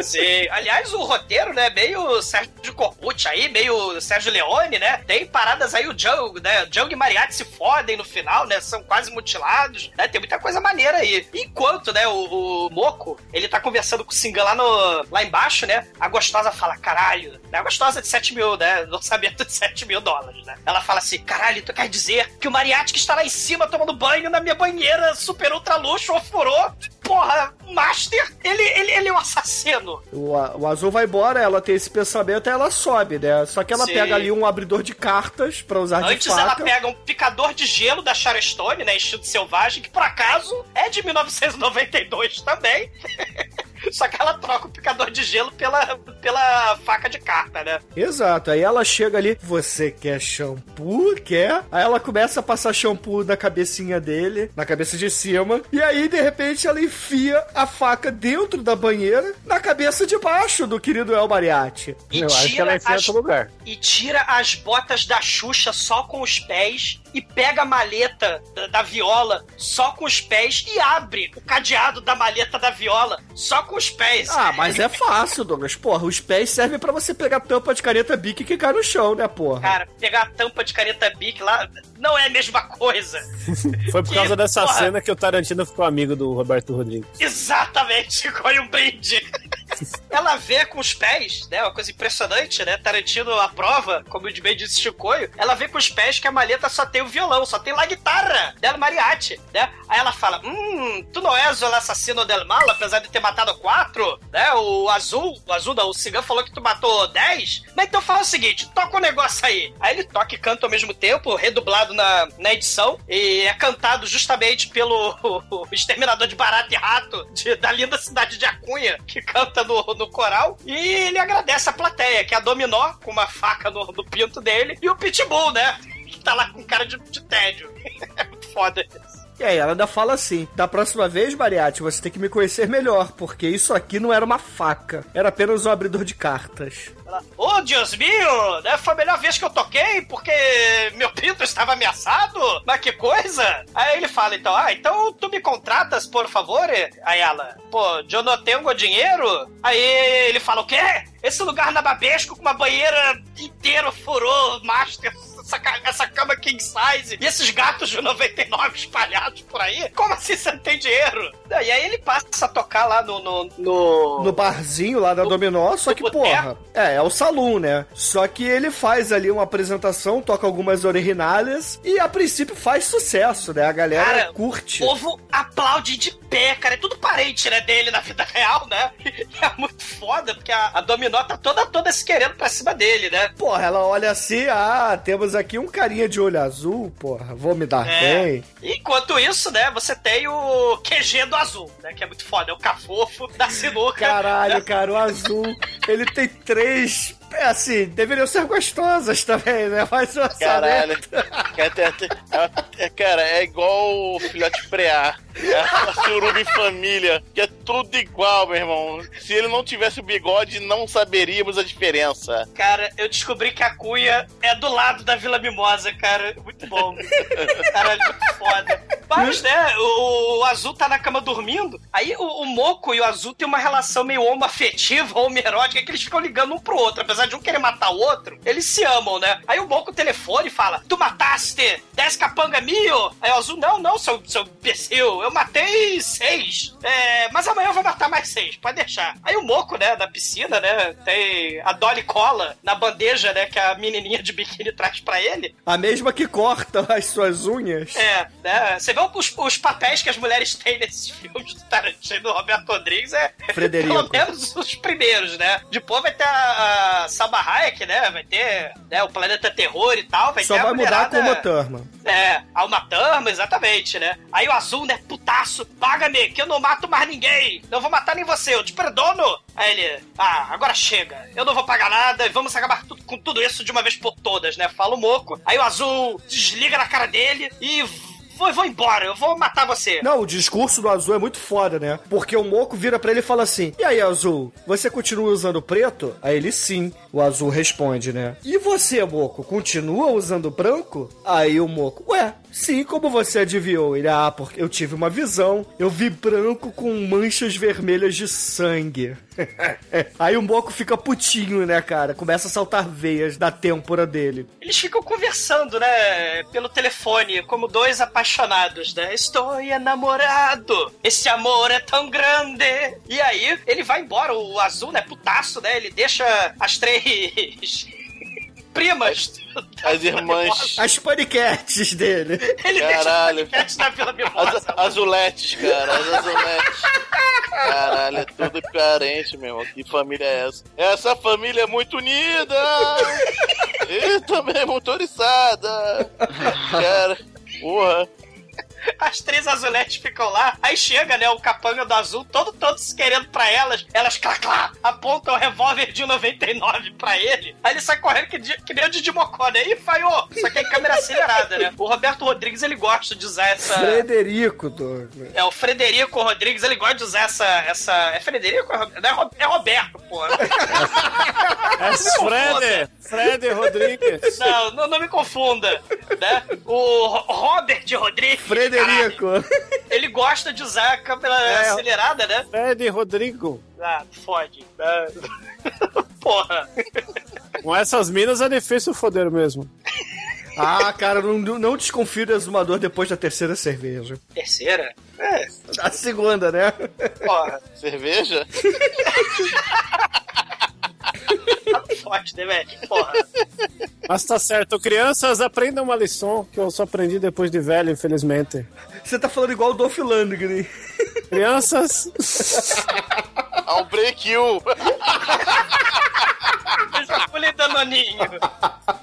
Sim. Aliás, o roteiro, né, meio Sérgio Corbucci aí, meio Sérgio Leone, né? Tem paradas aí, o Django, né? Django e Mariachi se fodem no final, né? São quase mutilados, né? Tem muita coisa maneira aí. Enquanto, né, o, o Moco, ele tá conversando com o Singan lá, no, lá embaixo, né? A gostosa fala, caralho, né? A gostosa de 7 mil, né? No [laughs] orçamento de 7 mil dólares, né? Ela fala assim, caralho, tu quer dizer que o Mariachi que está lá em cima tomando banho na minha banheira super ultra luxo ofurou? Porra, Master, ele, ele, ele é um assassino. O, o azul vai embora, ela tem esse pensamento, aí ela sobe, né? Só que ela Sim. pega ali um abridor de cartas pra usar Antes de ela faca. pega um picador de gelo da Charestone, né? Estilo selvagem, que por acaso é de 1992 também. [laughs] [laughs] Só que ela troca o picador de gelo pela, pela faca de carta, né? Exato, aí ela chega ali, você quer shampoo? Quer? Aí ela começa a passar shampoo na cabecinha dele, na cabeça de cima, e aí de repente ela enfia a faca dentro da banheira, na cabeça de baixo do querido El Mariachi. E Eu acho que tira ela enfia em as- outro lugar. E tira as botas da Xuxa só com os pés e pega a maleta da, da viola só com os pés e abre o cadeado da maleta da viola só com os pés. Ah, mas é fácil, Douglas. Porra, os pés servem pra você pegar tampa de caneta Bic que cai no chão, né, porra? Cara, pegar a tampa de caneta Bic lá não é a mesma coisa. [laughs] Foi por Que, causa dessa porra. cena que o Tarantino ficou amigo do Roberto Rodrigues. Exatamente, [laughs] foi um brinde. Ela vê com os pés, né? Uma coisa impressionante, né? Tarantino aprova, como o bem disse Chicoio, ela vê com os pés que a maleta só tem o violão, só tem lá a guitarra dela, mariachi, né? Aí ela fala: Hum, tu não és o assassino del mal, apesar de ter matado quatro, né? O azul, o azul não, o cigano falou que tu matou dez. Mas então fala o seguinte: toca o negócio aí. Aí ele toca e canta ao mesmo tempo, redublado na, na edição, e é cantado justamente pelo [laughs] o exterminador de barato e rato de- da linda cidade de Acunha, que canta no, no coral. E ele agradece a plateia, que é a Dominó, com uma faca no, no pinto dele, e o Pitbull, né? Que tá lá com cara de, de tédio. [laughs] É foda isso. E aí, ela ainda fala assim: da próxima vez, Mariatti, você tem que me conhecer melhor, porque isso aqui não era uma faca, era apenas um abridor de cartas. Ela, Ô, Deus meu, né? Foi a melhor vez que eu toquei, porque meu pinto estava ameaçado. Mas que coisa! Aí ele fala, então, ah, então tu me contratas, por favor? Aí ela, pô, eu não tenho dinheiro? Aí ele fala, o quê? Esse lugar nababesco com uma banheira inteira furou, master, essa, essa cama king size e esses gatos de 99 espalhados por aí? Como assim você não tem dinheiro? E aí ele passa a tocar lá no... no, no... No barzinho lá da Dominó, só que, porra, é, é o salão, né? Só que ele faz ali uma apresentação, toca algumas originalhas e a princípio faz sucesso, né? A galera Cara, curte. O povo aplaude de pé, cara. É tudo parente, né, dele na vida real, né? [laughs] E é muito foda, porque a, a Dominó tá toda, toda se querendo pra cima dele, né? Porra, ela olha assim, ah, temos aqui um carinha de olho azul, porra, vou me dar É. bem. Enquanto isso, né, você tem o QG do azul, né? Que é muito foda, é o cafofo da sinuca. Caralho, né? [laughs] cara, o azul, ele tem três. É assim, deveriam ser gostosas também, né? Mas o Caralho. tem- tem- é- é- cara, é igual o filhote preá. É a suruba em família, que é tudo igual, meu irmão. Se ele não tivesse o bigode, não saberíamos a diferença. Cara, eu descobri que a Cunha é do lado da Vila Mimosa, cara. Muito bom. Caralho, muito foda. Mas, né, o, o Azul tá na cama dormindo. Aí o, o Moco e o Azul têm uma relação meio homoafetiva, homoerótica, que eles ficam ligando um pro outro. Apesar de um querer matar o outro, eles se amam, né? Aí o Moco telefone e fala: Tu mataste 10 capanga mil? Aí o Azul: Não, não, seu, seu imbecil. Eu matei seis. É, mas amanhã eu vou matar mais seis. Pode deixar. Aí o Moco, né, na piscina, né, tem a Dolly Cola na bandeja, né, que a menininha de biquíni traz pra ele. A mesma que corta as suas unhas. É, né? Você vê os, os papéis que as mulheres têm nesses filmes do Tarantino do Roberto Rodrigues é Frederico. pelo menos os primeiros, né? Depois vai ter a, a Salma Hayek, né? Vai ter né, o Planeta Terror e tal. Vai Só vai mudar com uma Thurman. É, a uma Thurman, exatamente, né? Aí o Azul, né, putaço, paga-me, que eu não mato mais ninguém. Não vou matar nem você, eu te perdono. Aí ele, ah, agora chega. Eu não vou pagar nada e vamos acabar tu- com tudo isso de uma vez por todas, né? Fala o Moco. Aí o Azul desliga na cara dele e vou, vou embora, eu vou matar você. Não, o discurso do Azul é muito foda, né? Porque o Moco vira pra ele e fala assim: E aí, Azul, você continua usando preto? Aí ele sim. O Azul responde, né? E você, Moco, continua usando branco? Aí o Moco, ué, sim, como você adivinhou? Ele, ah, porque eu tive uma visão. Eu vi branco com manchas vermelhas de sangue. [laughs] aí o Moco fica putinho, né, cara? Começa a saltar veias da têmpora dele. Eles ficam conversando, né, pelo telefone, como dois apaixonados, né? Estou enamorado, esse amor é tão grande. E aí, ele vai embora, o azul, né, putaço, né? Ele deixa as três primas. As irmãs. As paniquetes dele. Ele Caralho. deixa as paniquetes na Vila Mimosa. As, azuletes, cara, as azuletes. Caralho, é tudo carente, meu irmão. Que família é essa? Essa família é muito unida! E também motorizada! Cara, porra. As três azuletes ficam lá, aí chega, né, o capanga do azul, todo, todo se querendo pra elas, elas, clá, clá, apontam o revólver de 99 pra ele, aí ele sai correndo que, de- que nem o Didi Mocó, né, e falhou, só que é câmera acelerada, né. O Roberto Rodrigues, ele gosta de usar essa... Frederico, Douglas. É, o Frederico Rodrigues, ele gosta de usar essa... essa... É Frederico? É Ro- É é Roberto, pô. É Fred! Fred Rodrigues. Não, não, não me confunda, né? O Ro- Robert Rodrigues. Frederico. [laughs] ele gosta de usar a câmera É. acelerada, né? Fred Rodrigo. Ah, fode. Ah. [laughs] Porra. Com essas minas é difícil foder mesmo. Ah, cara, não, não desconfio do exumador depois da terceira cerveja. Terceira? É, A segunda, né? porra. Cerveja? [laughs] Fode, né, velho? Porra. [laughs] Mas tá certo. Crianças, aprendam uma lição que eu só aprendi depois de velho, infelizmente. Você tá falando igual o Dolph Lundgren. Crianças, [laughs] Ao break you. Escolhe danoninho.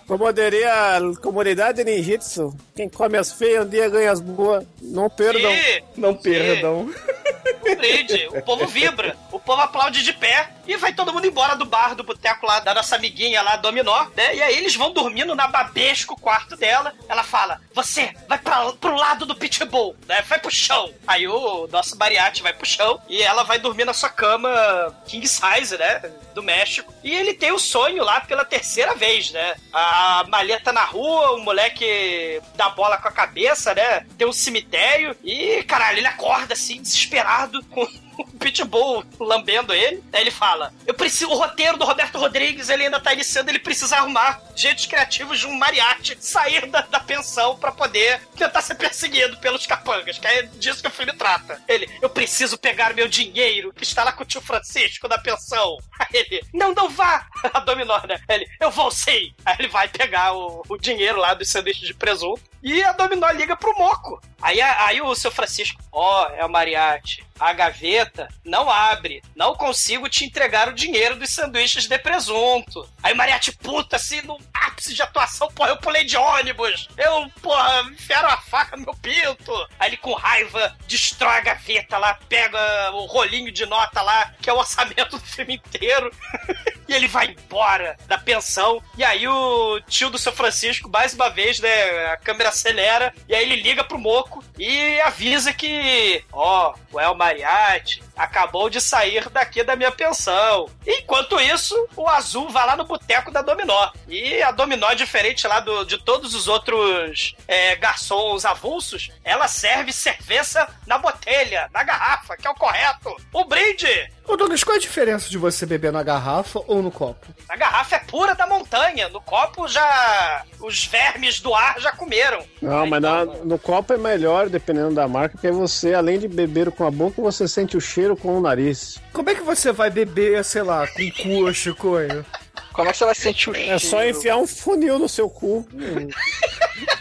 como diria a comunidade ninjitsu, quem come as feias um dia ganha as boas. Não perdam. Ih, Não brinde. O povo vibra. O povo aplaude de pé. E vai todo mundo embora do bar, do boteco lá, da nossa amiguinha lá, Dominó, né? E aí eles vão dormindo na babesco quarto dela. Ela fala, você vai pra, pro lado do pitbull, né? Vai pro chão. Aí o nosso bariate vai pro chão e ela vai dormir na sua cama king size, né? Do México. E ele tem o sonho lá pela terceira vez, né? A maleta na rua, o moleque dá bola com a cabeça, né? Tem um cemitério e, caralho, ele acorda assim, desesperado, com Pitbull lambendo ele. Aí ele fala: Eu preciso. O roteiro do Roberto Rodrigues, ele ainda tá iniciando, ele precisa arrumar jeitos criativos de um mariachi sair da, da pensão pra poder tentar ser perseguido pelos capangas, que é disso que o filme trata. Ele, eu preciso pegar meu dinheiro que está lá com o tio Francisco da pensão. Aí ele, não, não vá! [laughs] A dominó, né? Ele, eu vou sim! Aí ele vai pegar o, o dinheiro lá dos sanduíches de presunto. E a dominó liga pro Moco. Aí, aí o seu Francisco, ó, é o Mariachi. A gaveta não abre. Não consigo te entregar o dinheiro dos sanduíches de presunto. Aí o puta, assim, no ápice de atuação, porra, eu pulei de ônibus. Eu, porra, enfiaram a faca no meu pinto. Aí ele, com raiva, destrói a gaveta lá, pega o rolinho de nota lá, que é o orçamento do filme inteiro. [laughs] E ele vai embora da pensão. E aí o tio do seu Francisco, mais uma vez, né? A câmera acelera. E aí ele liga pro Moco e avisa que, ó, o El Mariachi acabou de sair daqui da minha pensão. Enquanto isso, o Azul vai lá no boteco da Dominó. E a Dominó, diferente lá do, de todos os outros é, garçons avulsos, ela serve cerveja na botelha, na garrafa, que é o correto. O brinde! Ô Douglas, qual é a diferença de você beber na garrafa ou no copo? A garrafa é pura da montanha. No copo já. Os vermes do ar já comeram. Não, mas na- no copo é melhor, dependendo da marca, porque você, além de beber com a boca, você sente o cheiro com o nariz. Como é que você vai beber, sei lá, com cu, Chicoio? Como é que você vai sentir o cheiro? É só enfiar um funil no seu cu. [laughs]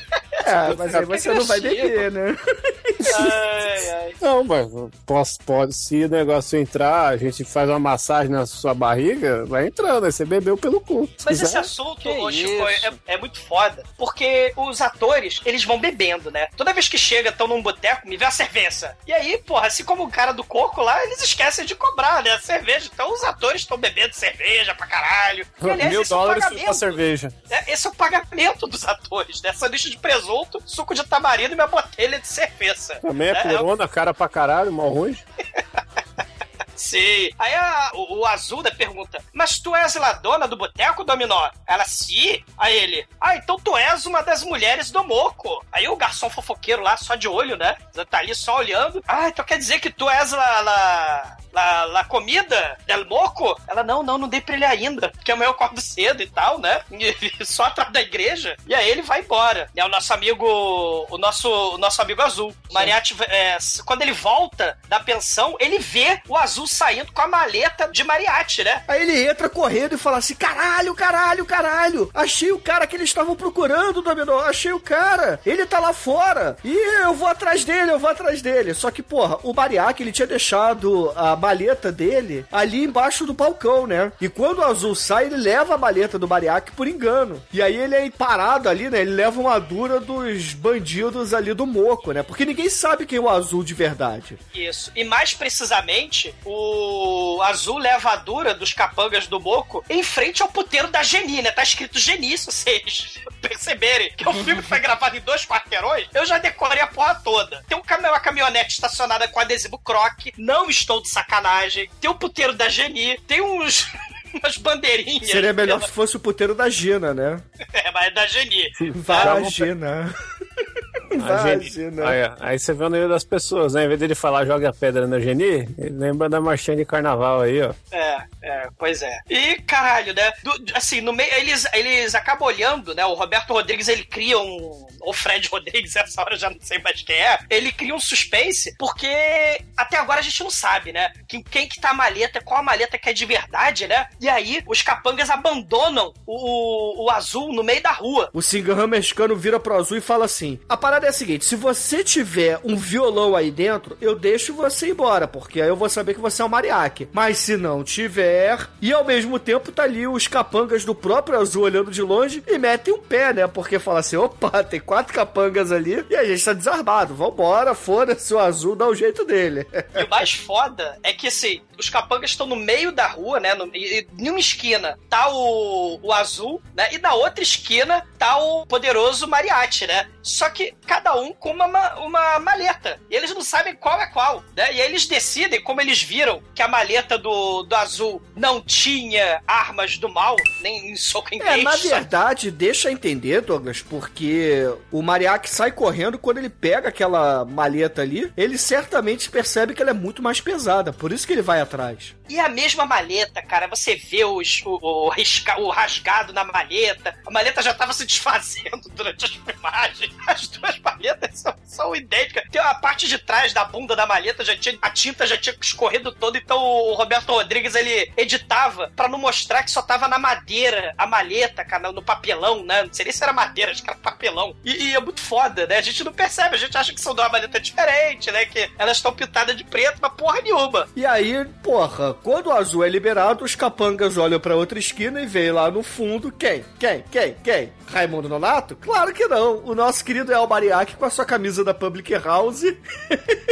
É, mas aí você não vai beber, né? Ai, ai. Não, mas posso, pode, se o negócio entrar, a gente faz uma massagem na sua barriga, vai entrando, aí você bebeu pelo cu. Mas quiser. esse assunto, ô, Chico, isso? é, é muito foda. Porque os atores, eles vão bebendo, né? Toda vez que chega, estão num boteco, me vê a cerveja. E aí, porra, assim como o cara do coco lá, eles esquecem de cobrar, né? A cerveja. Então os atores estão bebendo cerveja pra caralho. E, aliás, Mil esse é o dólares pagamento. pra cerveja. É, esse é o pagamento dos atores, né? Sanduíche de presunto, suco de tamarindo e minha botelha de cerveja. Também é Né? corona, cara pra caralho, mal ruim. Sim. Aí a- o, o Azulda pergunta: Mas tu és a dona do boteco, Dominó? Ela, sim. Aí ele: Ah, então tu és uma das mulheres do Moco. Aí o garçom fofoqueiro lá, só de olho, né? Tá ali só olhando. Ah, então quer dizer que tu és la, la, la, la comida del Moco? Ela: Não, não, não dei pra ele ainda. Porque amanhã eu acordo cedo e tal, né? [laughs] E, só atrás da igreja. E aí ele vai embora. É o nosso amigo, o nosso, o nosso amigo Azul. Mariachi, é, quando ele volta da pensão, ele vê o Azul saindo com a maleta de Mariachi, né? Aí ele entra correndo e fala assim: caralho, caralho, caralho! Achei o cara que eles estavam procurando, Dominó! Achei o cara! Ele tá lá fora! E eu vou atrás dele, eu vou atrás dele. Só que, porra, o Bariac, ele tinha deixado a maleta dele ali embaixo do balcão, né? E quando o Azul sai, ele leva a maleta do Bariac por engano. E aí ele é parado ali, né? Ele leva uma dura dos bandidos ali do Moco, né? Porque ninguém sabe quem é o Azul de verdade. Isso. E mais precisamente, o Azul leva a dura dos capangas do Moco em frente ao puteiro da Geni, né? Tá escrito Geni, se vocês [laughs] perceberem que o filme foi gravado em dois quarteirões, eu já decorei a porra toda. Tem um cam- uma caminhonete estacionada com adesivo croque, não estou de sacanagem. Tem o puteiro da Geni, tem uns. [laughs] umas bandeirinhas. Seria melhor pela- se fosse o puteiro da Gina, né? [laughs] É, mas é da Geni. Vagina. [laughs] A Geni- Vagina. Aí, aí você vê o nível das pessoas, né? Em vez dele falar joga pedra na Geni, ele lembra da marchinha de carnaval aí, ó. É, é, pois é. E caralho, né? do- assim, no meio, eles, eles acabam olhando, né? O Roberto Rodrigues ele cria um. Ou Fred [laughs] Rodrigues, essa hora eu já não sei mais quem é. Ele cria um suspense, porque até agora a gente não sabe, né? Quem, quem que tá a maleta, qual a maleta que é de verdade, né? E aí os capangas abandonam o, o azul no meio da rua. O cigarrão mexicano vira pro azul e fala assim: A parada é a seguinte: se você tiver um violão aí dentro, eu deixo você embora, porque aí eu vou saber que você é um mariaque. Mas se não tiver, e ao mesmo tempo tá ali os capangas do próprio azul olhando de longe e metem um pé, né? Porque fala assim: opa, [laughs] tem quatro capangas ali e a gente tá desarmado. Vambora, foda-se, o azul dá o jeito dele. E o mais foda é que, assim, os capangas estão no meio da rua, né? No, e, e em uma esquina tá o, o azul, né? E na outra esquina tá o poderoso mariachi, né? Só que cada um com uma, ma- uma maleta. E eles não sabem qual é qual, né? E aí eles decidem, como eles viram que a maleta do, do azul não tinha armas do mal, nem soco em É, na verdade, deixa entender, Douglas, porque o Mariachi sai correndo quando ele pega aquela maleta ali, ele certamente percebe que ela é muito mais pesada, por isso que ele vai atrás. E a mesma maleta, cara, você vê os, o, o, o rasgado na maleta, a maleta já tava se desfazendo [laughs] durante as filmagens. [laughs] As duas maletas são, são idênticas. Tem a parte de trás da bunda da maleta, já tinha, a tinta já tinha escorrido toda, então o Roberto Rodrigues ele editava pra não mostrar que só tava na madeira a maleta, cara, no papelão, né? Não sei nem se era madeira, acho que era papelão. E, e é muito foda, né? A gente não percebe, a gente acha que são de uma maleta diferente, né? Que elas estão pintadas de preto, mas porra nenhuma. E aí, porra, quando o azul é liberado, os capangas olham pra outra esquina e veem lá no fundo quem? Quem? Quem? Quem? Raimundo Nonato? Claro que não. O nosso querido El Mariachi com a sua camisa da Public House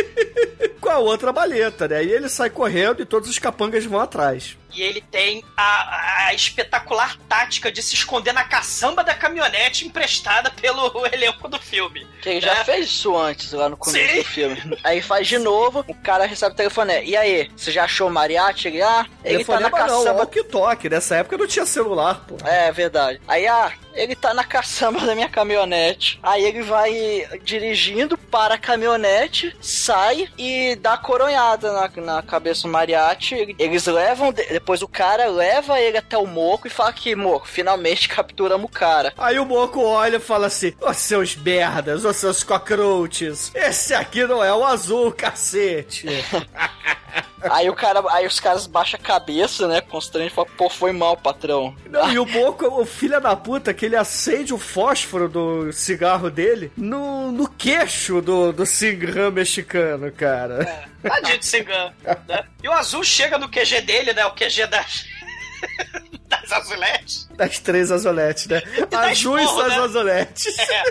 [laughs] com a outra maleta, né? E ele sai correndo e todos os capangas vão atrás. E ele tem a, a espetacular tática de se esconder na caçamba da caminhonete emprestada pelo [laughs] elenco do filme. Que ele já É. fez isso antes, lá no começo Sim. do filme. Aí faz de novo, o cara recebe o telefone. é, E aí, você já achou o mariachi? Ele, ah, ele tá na Telefonema não, caçamba. walkie-talkie. Nessa época não tinha celular, pô. É verdade. Aí, ah, ele tá na caçamba da minha caminhonete. Aí ele vai dirigindo para a caminhonete, sai e dá coronhada na, na cabeça do mariachi. Eles levam, de- depois o cara leva ele até o moco e fala que, moco, finalmente capturamos o cara. Aí o Moco olha e fala assim: Ô seus merdas, ô seus cockroaches, esse aqui não é o azul, cacete. [laughs] Aí o cara, aí os caras baixam a cabeça, né, constrange e falam, pô, foi mal, patrão. Não, e o Moco, o filho da puta, que ele acende o fósforo do cigarro dele no, no queixo do, do Singram mexicano, cara. Tadinho de Singan, né? E o azul chega no QG dele, né? O QG das. [laughs] das azuletes. Das três azuletes, né? [laughs] dá Azuis esporro, das né? azuletes. É.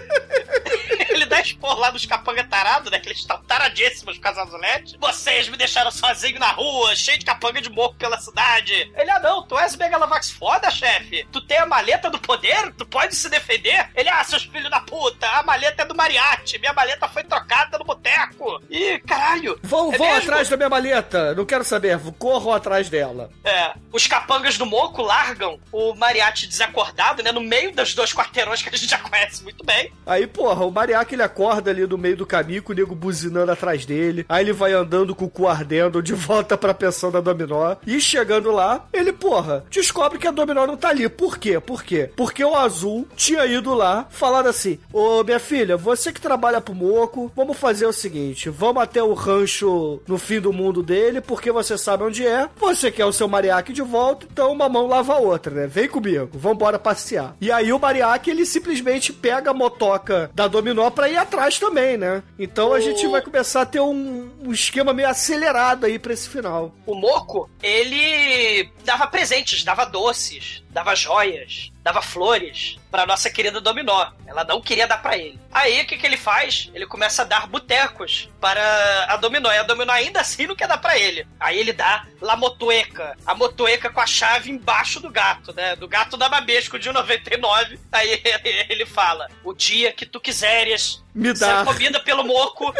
[laughs] Ele dá expor lá dos capanga tarado, né? Que eles estão taradíssimos com as azuletes. Vocês me deixaram sozinho na rua, cheio de capanga de moco pela cidade. Ele, ah não, tu és Megalovax foda, chefe. Tu tem a maleta do poder, tu pode se defender. Ele, ah, seus filhos da puta, a maleta é do Mariachi, minha maleta foi trocada no boteco. Ih, caralho. Vão, É vão mesmo? atrás da minha maleta. Não quero saber. Corram atrás dela. É, os capangas do Moco largam o Mariachi desacordado, né? No meio dos dois quarteirões que a gente já conhece muito bem. Aí, porra, o Mariachi ele acorda ali no meio do caminho com o nego buzinando atrás dele. Aí ele vai andando com o cu ardendo de [laughs] volta pra pensão da Dominó. E chegando lá, ele, porra, descobre que a Dominó não tá ali. Por quê? Por quê? Porque o Azul tinha ido lá, falado assim: Ô minha filha, você que trabalha pro Moco, vamos fazer o seguinte: vamos até o rancho no fim do mundo dele, porque você sabe onde é. Você quer o seu Mariachi de volta, então uma mão lava a outra, né? Vem comigo, vambora passear. E aí o Mariachi, ele simplesmente pega a motoca da Dominó pra ir atrás também, né? Então a gente vai começar a ter um, um esquema meio acelerado aí pra esse final. O Moco, ele dava presentes, dava doces, dava joias, dava flores pra nossa querida Dominó. Ela não queria dar pra ele. Aí o que, que ele faz? Ele começa a dar botecos para a Dominó. E a Dominó ainda assim não quer dar pra ele. Aí ele dá La Motueca. A Motueca com a chave embaixo do gato, né? Do gato da Babesco de 99. Aí [laughs] ele fala: O dia que tu quiseres Me ser dá. comida pelo Moco.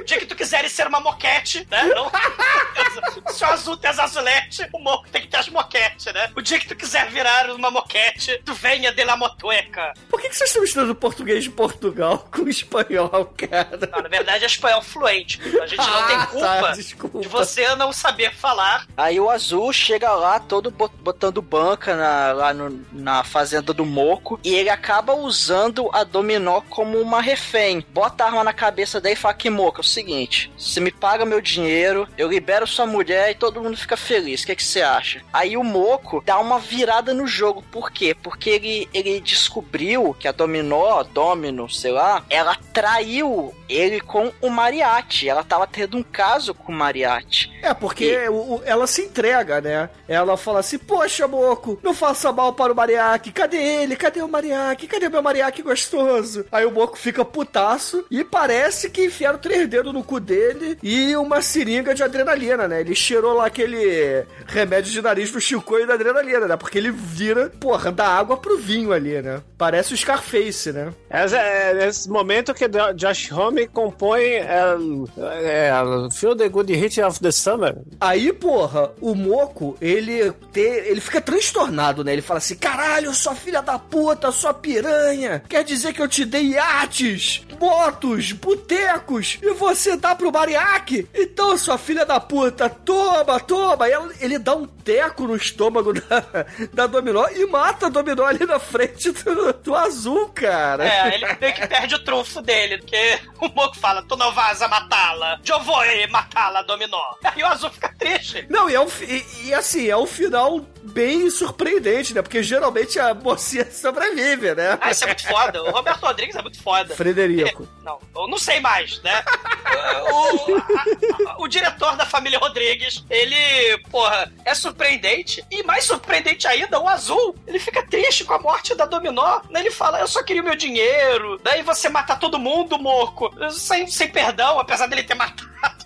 O dia que tu quiseres ser uma moquete, né? Não... Se o azul tem as [laughs] azulete, o moco tem que ter as moquete, né? O dia que tu quiser virar uma moquete, tu venha de la motueca. Por que, que vocês estão misturando português de Portugal [laughs] com espanhol, cara? Não, na verdade é espanhol fluente. A gente não tem Ah, culpa tá, de você não saber falar. Aí o azul chega lá, todo bot- botando banca na, lá no- na fazenda do Moco, e ele acaba usando a Dominó como uma refém. Bota a arma na cabeça dele e fala que Moco, é o seguinte, você me paga meu dinheiro, eu libero sua mulher e todo mundo fica feliz. O que, que você acha? Aí o Moco dá uma virada no jogo. Por quê? Porque ele, ele descobriu que a Dominó, Domino, sei lá, ela traiu ele com o Mariachi. Ela tava tendo um caso com o Mariachi. É, porque o- o- ela se entrega, né? Ela fala assim, poxa, Moco, não faça mal para o Mariachi. Cadê ele? Cadê o Mariachi? Cadê meu Mariachi gostoso? Aí o Moco fica putaço e parece que enfiaram três dedos no cu dele e uma seringa de adrenalina, né? Ele cheirou lá aquele remédio de nariz pro Chicoio da adrenalina, né? Porque ele vira, porra, da água pro vinho ali, né? Parece o Scarface, né? Esse é nesse momento que Jo- Josh Homme compõe é, é, Feel the Good Hit of the Summer. Aí, porra, o Moco, ele te, ele fica transtornado, né? Ele fala assim: caralho, sua filha da puta, sua piranha. Quer dizer que eu te dei iates, motos, botecos e você dá pro Mariaque? Então, sua filha da puta, toma, toma. E ele dá um teco no estômago [laughs] da, da Dominó e mata a Dominó ali na frente do, do azul, cara. É, ele meio que perde o trunfo dele, porque o Moco fala, tu não vas a matá-la, eu vou matá-la, dominó. Aí [laughs] o azul fica triste. Não, e, é um, e, e assim, é um final bem surpreendente, né? Porque geralmente a mocinha [laughs] sobrevive, né? Ah, isso é muito foda. O Roberto Rodrigues é muito foda. Frederico. Ele- [laughs] não, eu não sei mais, né? o, a- a- o diretor da família Rodrigues, ele, porra, é surpreendente. E mais surpreendente ainda, o azul, ele fica triste com a morte da Dominó. Né? Ele fala, eu só queria o meu dinheiro. Daí você mata todo mundo, Moco. Sem, sem perdão, apesar dele ter matado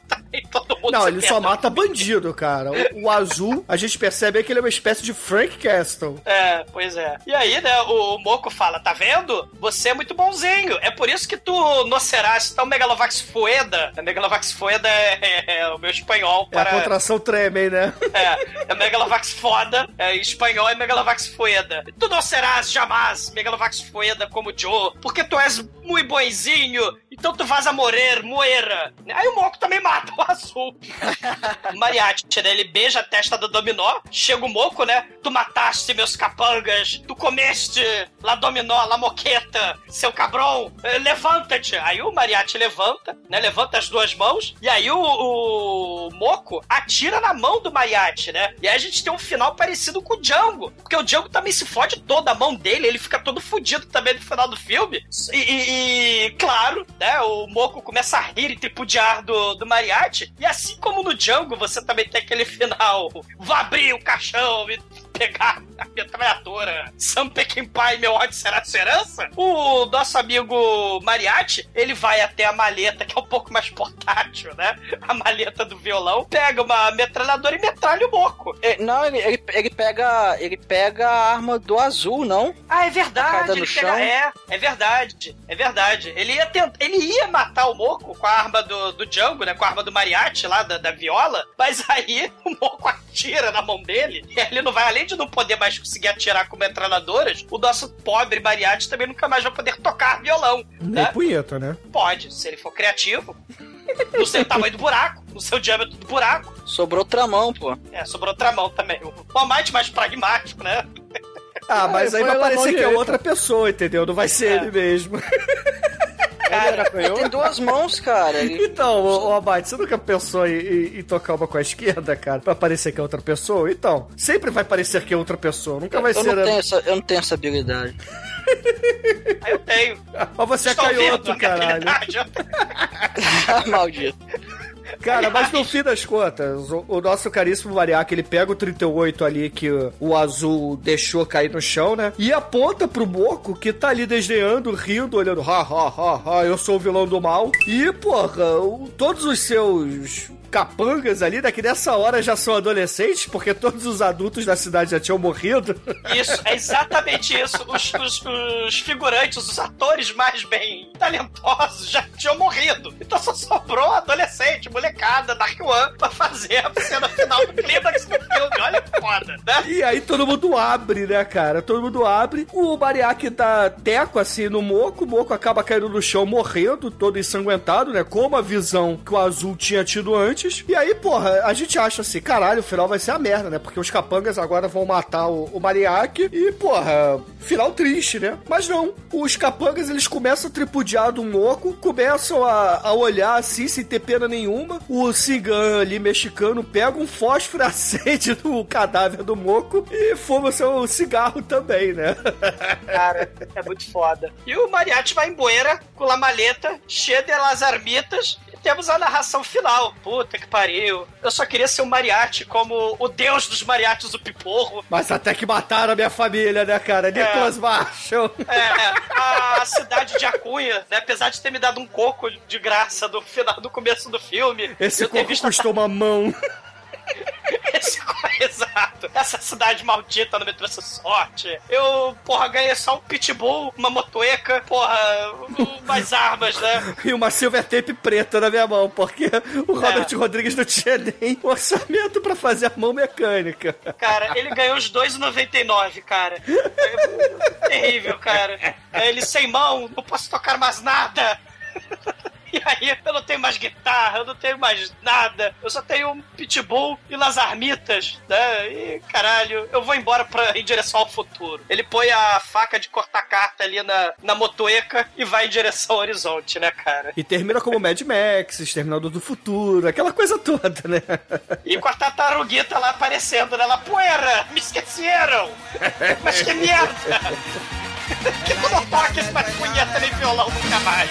todo mundo. Não, ele só mata bandido, cara. O, o azul, a gente percebe que ele é uma espécie de Frank Castle. É, pois é. E aí, né, o Moco fala, tá vendo? Você é muito bonzinho. É por isso que tu não serás tão Megalovax Fueda. A Megalovax Fueda é, é- é o meu espanhol É a para... contração tremem, né? É, é Megalovax foda, é, em espanhol é Megalovax Fueda. Tu não serás jamais Megalovax Fueda como Joe, porque tu és muito bonzinho, então tu vas a morrer, moera. Aí o Moco também mata o azul. [laughs] O Mariachi, né, ele beija a testa do Dominó, chega o Moco, né, tu mataste meus capangas, tu comeste la Dominó, la Moqueta, seu cabrão, eh, levanta-te. Aí o Mariachi levanta, né, levanta as duas mãos, e aí o, o Moco atira na mão do Mariachi, né? E aí a gente tem um final parecido com o Django, porque o Django também se fode toda a mão dele, ele fica todo fudido também no final do filme. E, e- e, claro, né, o Moco começa a rir e tripudiar do, do Mariachi, e assim como no Django, você também tem aquele final, vá abrir o caixão e pegar a metralhadora, Sam Peckinpah, meu ódio será sua herança? O nosso amigo Mariachi, ele vai até a maleta, que é um pouco mais portátil, né? A maleta do violão, pega uma metralhadora e metralha o moco. É, não, ele, ele, ele pega. Ele pega a arma do azul, não? Ah, é verdade, ele no pega... chão. É, é verdade, é verdade. Ele ia tentar, ele ia matar o Moco com a arma do, do Django, né, com a arma do Mariachi lá, da, da viola, mas [laughs] aí o Moco atira na mão dele, e ele não vai, além de não poder mais conseguir atirar com metralhadoras, o nosso pobre Mariachi também nunca mais vai poder tocar violão, Nem né? punheta, né? Pode, se ele for criativo, no seu tamanho do buraco, no seu diâmetro do buraco, Sobrou outra mão, pô. é, sobrou outra mão também. O Almighty mais pragmático, né? Ah, mas ele aí vai parecer que é outra pessoa, entendeu? Não vai ser É. ele mesmo. [laughs] Cara, tem duas mãos, cara. Então, ô, ô Abate, você nunca pensou em, em- em tocar uma com a esquerda, cara? Pra parecer que é outra pessoa? Então, sempre vai parecer que é outra pessoa. Nunca vai eu, ser. não tenho essa, eu não tenho essa habilidade. aí eu tenho. Mas você é Estou vendo canhoto, caralho. [laughs] [laughs] Maldito. Cara, mas no fim das contas, o, o nosso caríssimo Mariaca, ele pega o 38 ali que o, azul deixou cair no chão, né? E aponta pro Moco que tá ali desdenhando, rindo, olhando, ha, ha, ha, ha, eu sou o vilão do mal. E, porra, o- todos os seus capangas ali, né, que nessa hora já são adolescentes, porque todos os adultos da cidade já tinham morrido. Isso, é exatamente isso. Os, os- os figurantes, os atores mais bem talentosos já tinham morrido. Então só sobrou adolescente, molecada, Dark One, pra fazer a cena final do clímax do filme. Olha que foda, né? E aí todo mundo abre, né, cara? Todo mundo abre. O Bariaki dá teco assim no Moco. O Moco acaba caindo no chão morrendo, todo ensanguentado, né? Como a visão que o azul tinha tido antes. E aí, porra, a gente acha assim, caralho, o final vai ser a merda, né? Porque os capangas agora vão matar o, o. E, porra, final triste, né? Mas não. Os capangas, eles começam a tripudiar do Moco, começam a, a olhar assim, sem ter pena nenhuma. O cigano ali, mexicano, pega um fósforo [laughs] acende no cadáver do Moco e fuma seu cigarro também, né? [laughs] Cara, é muito foda. E o mariachi vai em Boeira com a maleta cheia de las armitas. Temos a narração final. Puta que pariu. Eu só queria ser um mariachi como o deus dos mariachis, o Piporro. Mas até que mataram a minha família, né, cara? Nicolas Marshall. É, a cidade de Acunha, né? Apesar de ter me dado um coco de graça do final do começo do filme. Esse coco visto custou uma mão. Esse [laughs] Exato. Essa cidade maldita não me trouxe sorte. Eu, porra, ganhei só um pitbull, uma motoeca, porra, um- umas armas, né? E uma silver tape preta na minha mão, porque o Robert É. Rodrigues não tinha nem orçamento pra fazer a mão mecânica. Cara, ele ganhou os 2,99, cara. É terrível, cara. É, Ele sem mão, não posso tocar mais nada. [laughs] E aí, eu não tenho mais guitarra, eu não tenho mais nada. Eu só tenho um pitbull e las armitas, né? E caralho, eu vou embora pra, em direção ao futuro. Ele põe a faca de cortar carta ali na, na motoeca e vai em direção ao horizonte, né, cara? E termina como Mad Max, Exterminador do Futuro, aquela coisa toda, né? E com a tartaruguita lá aparecendo, né? Lá, poeira, me esqueceram! Mas que merda! [laughs] que tu não toques mais punheta nem violão nunca mais!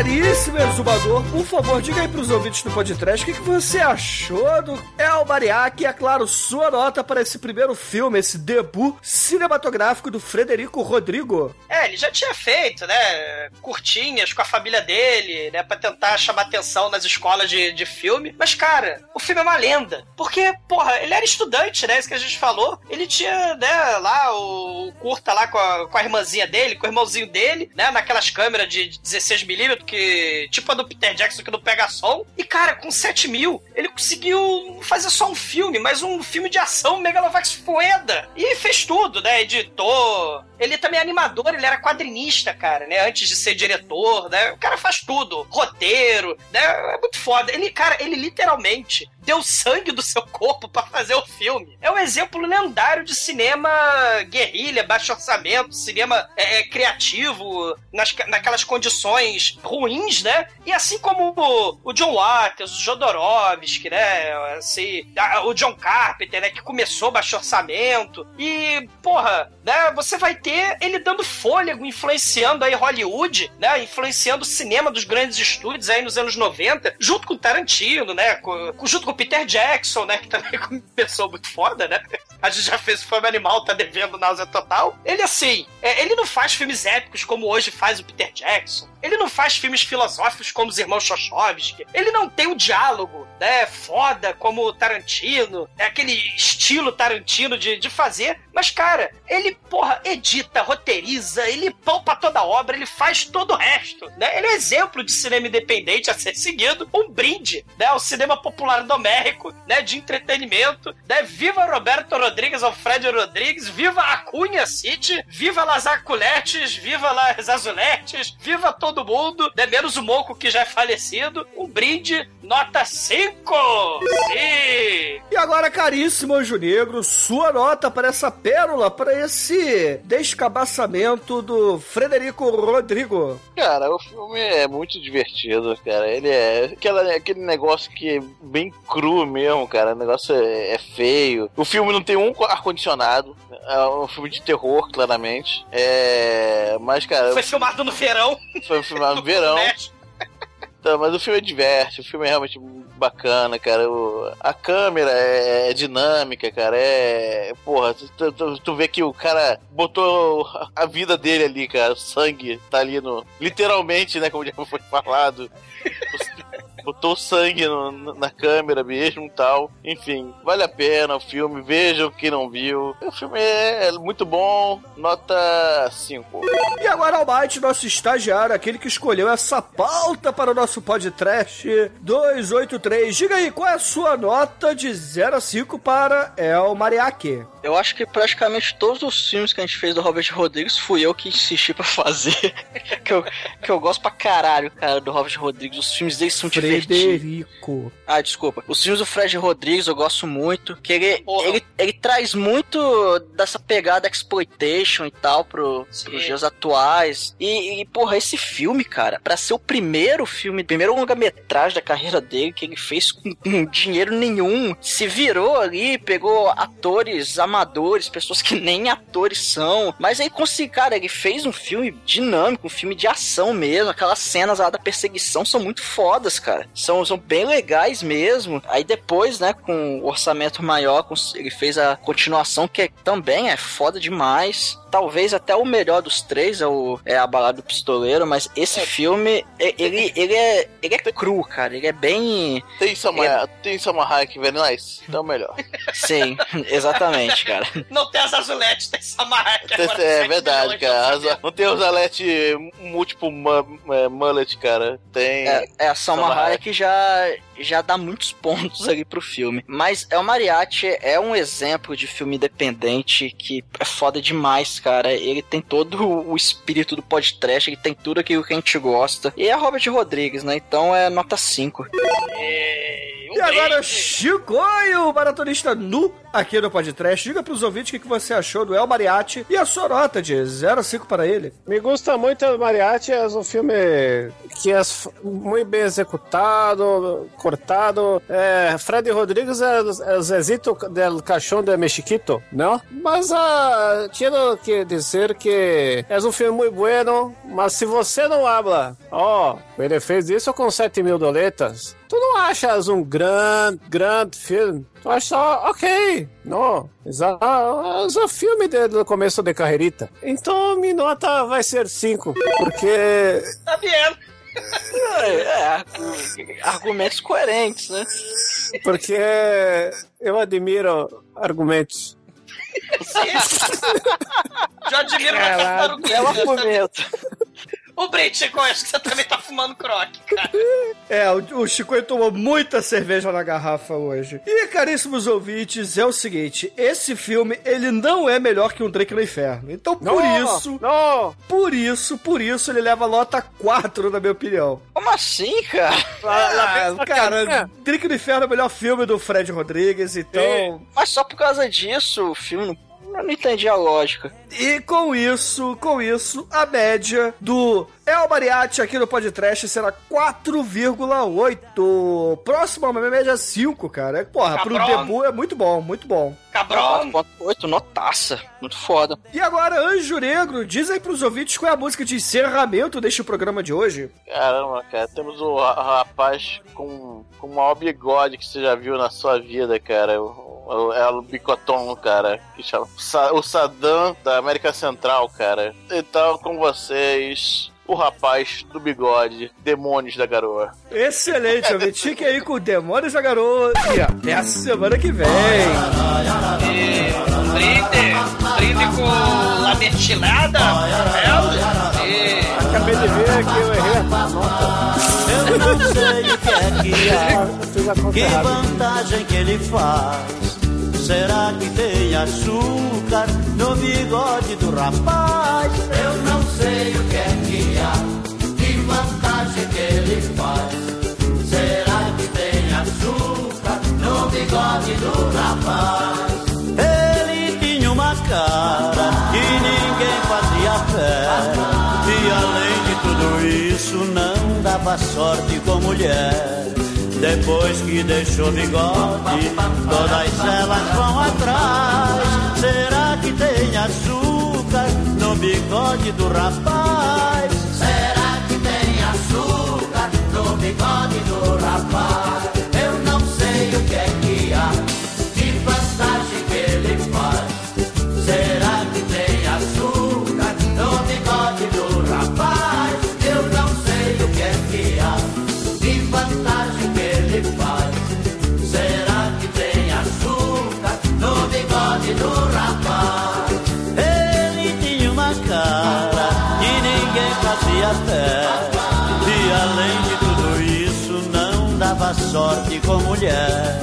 Caríssimo exumador, por favor, diga aí pros ouvintes do podcast o que, que você achou do El Mariachi e, é claro, sua nota para esse primeiro filme, esse debut cinematográfico do Frederico Rodrigo. É, ele já tinha feito, né? Curtinhas com a família dele, né? Pra tentar chamar atenção nas escolas de, de filme. Mas, cara, o filme é uma lenda. Porque, porra, ele era estudante, né? Isso que a gente falou. Ele tinha, né, lá o, o curta lá com a, com a irmãzinha dele, com o irmãozinho dele, né? Naquelas câmeras de 16mm, que tipo a do Peter Jackson que não pega som. E, cara, com 7 mil, ele conseguiu fazer só um filme, mas um filme de ação Megalovax foeda. E fez tudo, né? Editor. Ele também é animador, ele era quadrinista, cara, né? Antes de ser diretor, né? O cara faz tudo. Roteiro, né? É muito foda. Ele, cara, ele literalmente deu sangue do seu corpo pra fazer o filme. É um exemplo lendário de cinema guerrilha, baixo orçamento, cinema é, é, criativo, nas, naquelas condições ruins, né? E assim como o, o John Waters, o Jodorowsky, né? Assim, o John Carpenter, né? Que começou baixo orçamento. E, porra, né? Você vai ter ele dando fôlego, influenciando aí Hollywood, né? Influenciando o cinema dos grandes estúdios aí nos anos 90, junto com Tarantino, né? Com, com- junto com Peter Jackson, né? [laughs] Que também começou muito foda, né? A gente já fez o Fome Animal, tá devendo náusea total. Ele, assim, é, ele não faz filmes épicos como hoje faz o Peter Jackson. Ele não faz filmes filosóficos como os irmãos Chochovsky. Ele não tem o diálogo, né? Foda como o Tarantino. É aquele estilo Tarantino de, de fazer. Mas, cara, ele, porra, edita, roteiriza, ele poupa toda a obra, ele faz todo o resto, né? Ele é um exemplo de cinema independente a ser seguido. Um brinde, né? Ao cinema popular domérico, né? De entretenimento, né? Viva Roberto Rodrigues, Alfredo Rodrigues, viva a Cunha City, viva Las Aculetes, viva Las Azuletes, viva todo mundo, né? Menos o Moco que já é falecido. Um brinde, Nota 5! Sim! E agora, caríssimo Anjo Negro, sua nota para essa pérola, para esse descabaçamento do Frederico Rodrigo. Cara, o filme é muito divertido, cara. Ele é aquela, aquele negócio que é bem cru mesmo, cara. O negócio é, é feio. O filme não tem um ar-condicionado. É um filme de terror, claramente. É. Mas, cara. Foi filmado no verão. Foi filmado no verão. [laughs] Então, mas o filme é diverte, o filme é realmente bacana, cara. O, a câmera é, é, dinâmica, cara. É. Porra, tu, tu, tu, vê que o cara botou a vida dele ali, cara. O sangue tá ali no. Literalmente, né? Como já foi falado. [laughs] botou sangue no, na câmera mesmo e tal. Enfim, vale a pena o filme, vejam quem não viu. O filme é muito bom, nota 5. E agora, Almighty, nosso estagiário, aquele que escolheu essa pauta para o nosso podcast 283. Diga aí, qual é a sua nota de 0 a 5 para El Mariachi? Eu acho que praticamente todos os filmes que a gente fez do Robert Rodrigues fui eu que insisti pra fazer. [laughs] que, eu, que eu gosto pra caralho, cara, do Robert Rodrigues. Os filmes dele são divertidos. Frederico. Ah, desculpa. Os filmes do Fred Rodrigues eu gosto muito. Que ele, ele, ele, traz muito dessa pegada exploitation e tal pro, pros dias atuais. E, e, porra, esse filme, cara, pra ser o primeiro filme, primeiro longa-metragem da carreira dele, que ele fez com, com dinheiro nenhum, se virou ali, pegou atores amadores, pessoas que nem atores são. Mas aí conseguiu, cara, ele fez um filme dinâmico, um filme de ação mesmo. Aquelas cenas lá da perseguição são muito fodas, cara. São, são bem legais mesmo. Aí depois, né, com o orçamento maior, ele fez a continuação, que também é foda demais talvez até o melhor dos três é, o, é a Balada do Pistoleiro, mas esse é. filme, ele, ele, é, ele é cru, cara. Ele é bem. Tem Samurai, é... tem Samurai que very nice, então é melhor. Sim, [laughs] exatamente, cara. Não tem as azuletes, tem Samurai que É, é verdade, cara. Não tem os azulete múltiplo mullet, cara. Tem. É, é a Samurai que já já dá muitos pontos ali pro filme. Mas El Mariachi é um exemplo de filme independente que é foda demais, cara. Ele tem todo o espírito do podcast, ele tem tudo aquilo que a gente gosta. E é Robert Rodrigues, né? Então é nota 5. É... E agora, Chicoio, o maratonista nu aqui no podcast. Diga pros ouvintes o que você achou do El Mariachi e a sua nota de 0 a 5 para ele. Me gusta muito El Mariachi, é um filme que é muito bem executado, cortado. É, Fred Rodrigues é, é o Zezito del Caixão de Mexiquito, não? Mas uh, tinha que dizer que é um filme muito bueno, mas se você não habla, ó, oh, ele fez isso com 7 mil doletas, tu não achas um grande, grande filme? Tu acha só, ok, não, é um filme do começo de carreirita. Então minha nota vai ser 5, porque... Tá vendo? É, é, argumentos coerentes, né? Porque eu admiro argumentos. [laughs] Já admiro uma É um argumento. Ô, Brent, Chico, acho que você também tá fumando croque, cara. [laughs] É, o, o Chico tomou muita cerveja na garrafa hoje. E, caríssimos ouvintes, é o seguinte: esse filme, ele não é melhor que um Drake no Inferno. Então, por não, isso. Não. Por isso, por isso, ele leva nota 4, na minha opinião. Como assim, cara? Ah, cara, Drake no Inferno é o melhor filme do Fred Rodrigues, então. É. Mas só por causa disso, o filme não eu não entendi a lógica. E com isso, com isso, a média do El Mariachi aqui no podcast será 4,8. Próximo a uma média 5, cara. Porra, Cabrão. pro debut é muito bom, muito bom. Cabrão! 4,8, notaça. Muito foda. E agora, Anjo Negro, diz aí pros ouvintes qual é a música de encerramento deste programa de hoje. Caramba, cara, temos o rapaz com, com o maior bigode que você já viu na sua vida, cara. O é o Bicoton, cara, que chama o Saddam da América Central, cara. Então, com vocês, o rapaz do bigode, Demônios da Garoa. Excelente, eu fique aí com Demônios da Garoa e até a semana que vem. E brinde, brinde com a mertilada, é? Acabei de ver que eu errei a nota. Eu não sei o que é que há, que vantagem que ele faz. Será que tem açúcar no bigode do rapaz? Eu não sei o que é que há, que vantagem que ele faz. Será que tem bigode do rapaz. Ele tinha uma cara que ninguém fazia fé. E além de tudo isso, não dava sorte com mulher. Depois que deixou bigode, todas elas vão atrás. Será que tem açúcar no bigode do rapaz? Será que tem açúcar no bigode do rapaz? Eu não sei o que é sorte com mulher.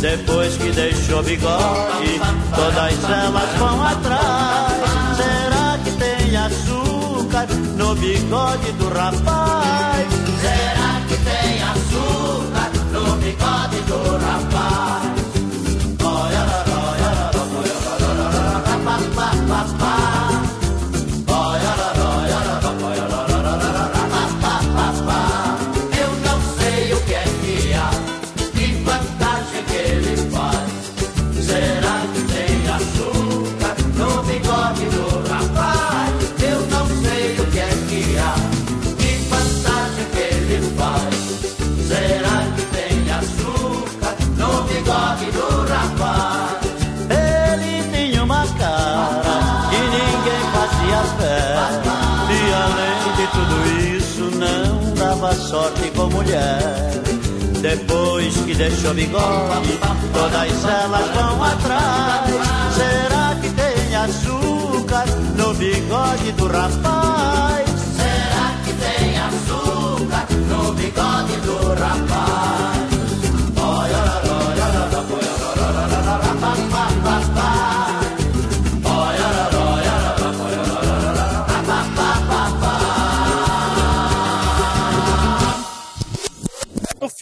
Depois que deixou bigode, todas elas vão atrás. Será que tem açúcar no bigode do rapaz? Será que tem açúcar no bigode do rapaz? Mulher. Depois que deixou bigode, todas elas vão atrás. Será que tem açúcar no bigode do rapaz? Será que tem açúcar no bigode do rapaz?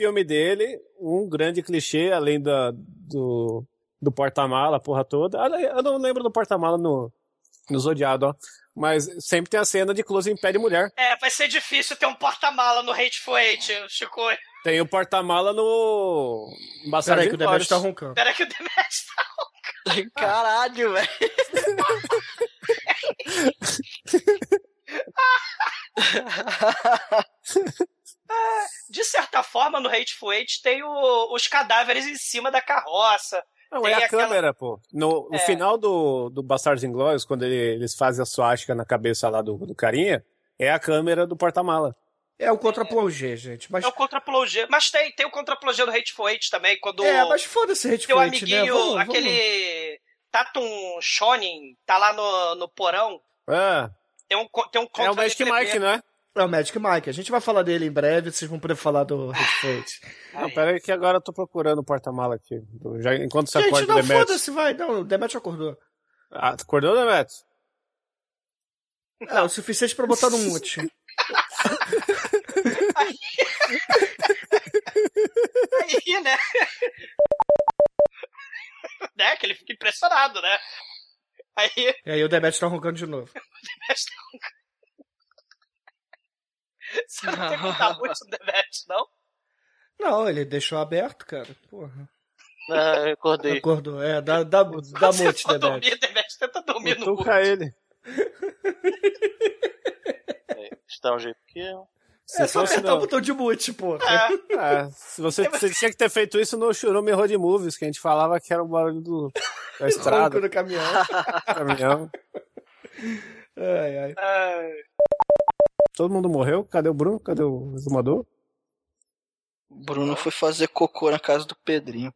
Filme dele, um grande clichê, além da, do, do porta-mala, a porra toda. Ah, Eu não lembro do porta-mala no, no Zodiado, ó. Mas sempre tem a cena de close em pé de mulher. É, vai ser difícil ter um porta-mala no Hateful Eight, Chico. Tem o porta-mala no. Peraí que o Demet tá roncando. Pera que o Demet tá roncando. Caralho, velho. [laughs] De certa forma, no Hateful Eight tem o- os cadáveres em cima da carroça. Não, Tem é a aquela- câmera, pô. No, no É. final do, do Bastardos Inglórios, quando ele- eles fazem a suástica na cabeça lá do, do carinha, é a câmera do porta-mala. É o contra-plongé, gente. Mas... É o contraplongê. Mas tem, tem o contraplongê do Hateful Eight também, quando É, mas foda-se Hateful Eight, amiguinho, né? Vamos- vamos- aquele Tatum Shonin, tá lá no, no porão, É, tem um, tem um é o Magic. Mike, né? É o Magic Mike. A gente vai falar dele em breve, vocês vão poder falar do [laughs] Eight. Não, pera aí que agora eu tô procurando o porta-mala aqui. Já, enquanto você Gente, acorda não, o foda-se, vai. Não, o Demet acordou. Ah, acordou, Demetrius? É, o suficiente pra botar no mute. [laughs] Aí, né? [laughs] né? Que ele fica impressionado, né? Aí, E aí o Demet tá roncando de novo. [laughs] você não tem dar muito no Demet, não? Não, ele deixou aberto, cara. Porra. Ah, eu acordei. Acordou. É, dá, dá, [laughs] dá Você mute, Demet. dormir, Demet, tenta dormir no mute. ele. Está um jeito que eu. Se É só fosse apertar o no- botão de mute, porra. É, se você, você tinha que ter feito isso no Churume Road Movies, que a gente falava que era o barulho do, da [laughs] estrada, no caminhão. do caminhão. Ai, ai. Ai, Todo mundo morreu? Cadê o Bruno? Cadê o exumador? Bruno foi fazer cocô na casa do Pedrinho.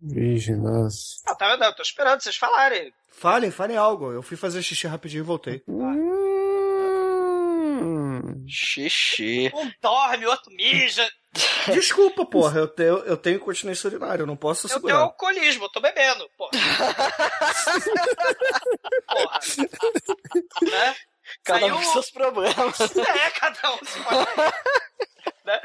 Vixe, nossa. Não, tá vendo? Eu tô esperando vocês falarem. Falem, falem algo. Eu fui fazer xixi rapidinho e voltei. Hum, Xixi. Um dorme, outro mija. [laughs] Desculpa, porra. Eu tenho, eu tenho continência urinária. Eu não posso Eu tenho segurar. alcoolismo, eu tô bebendo, porra. [laughs] porra. Né? Cada Saiu... [laughs] É, um com seus problemas. É, cada um se né?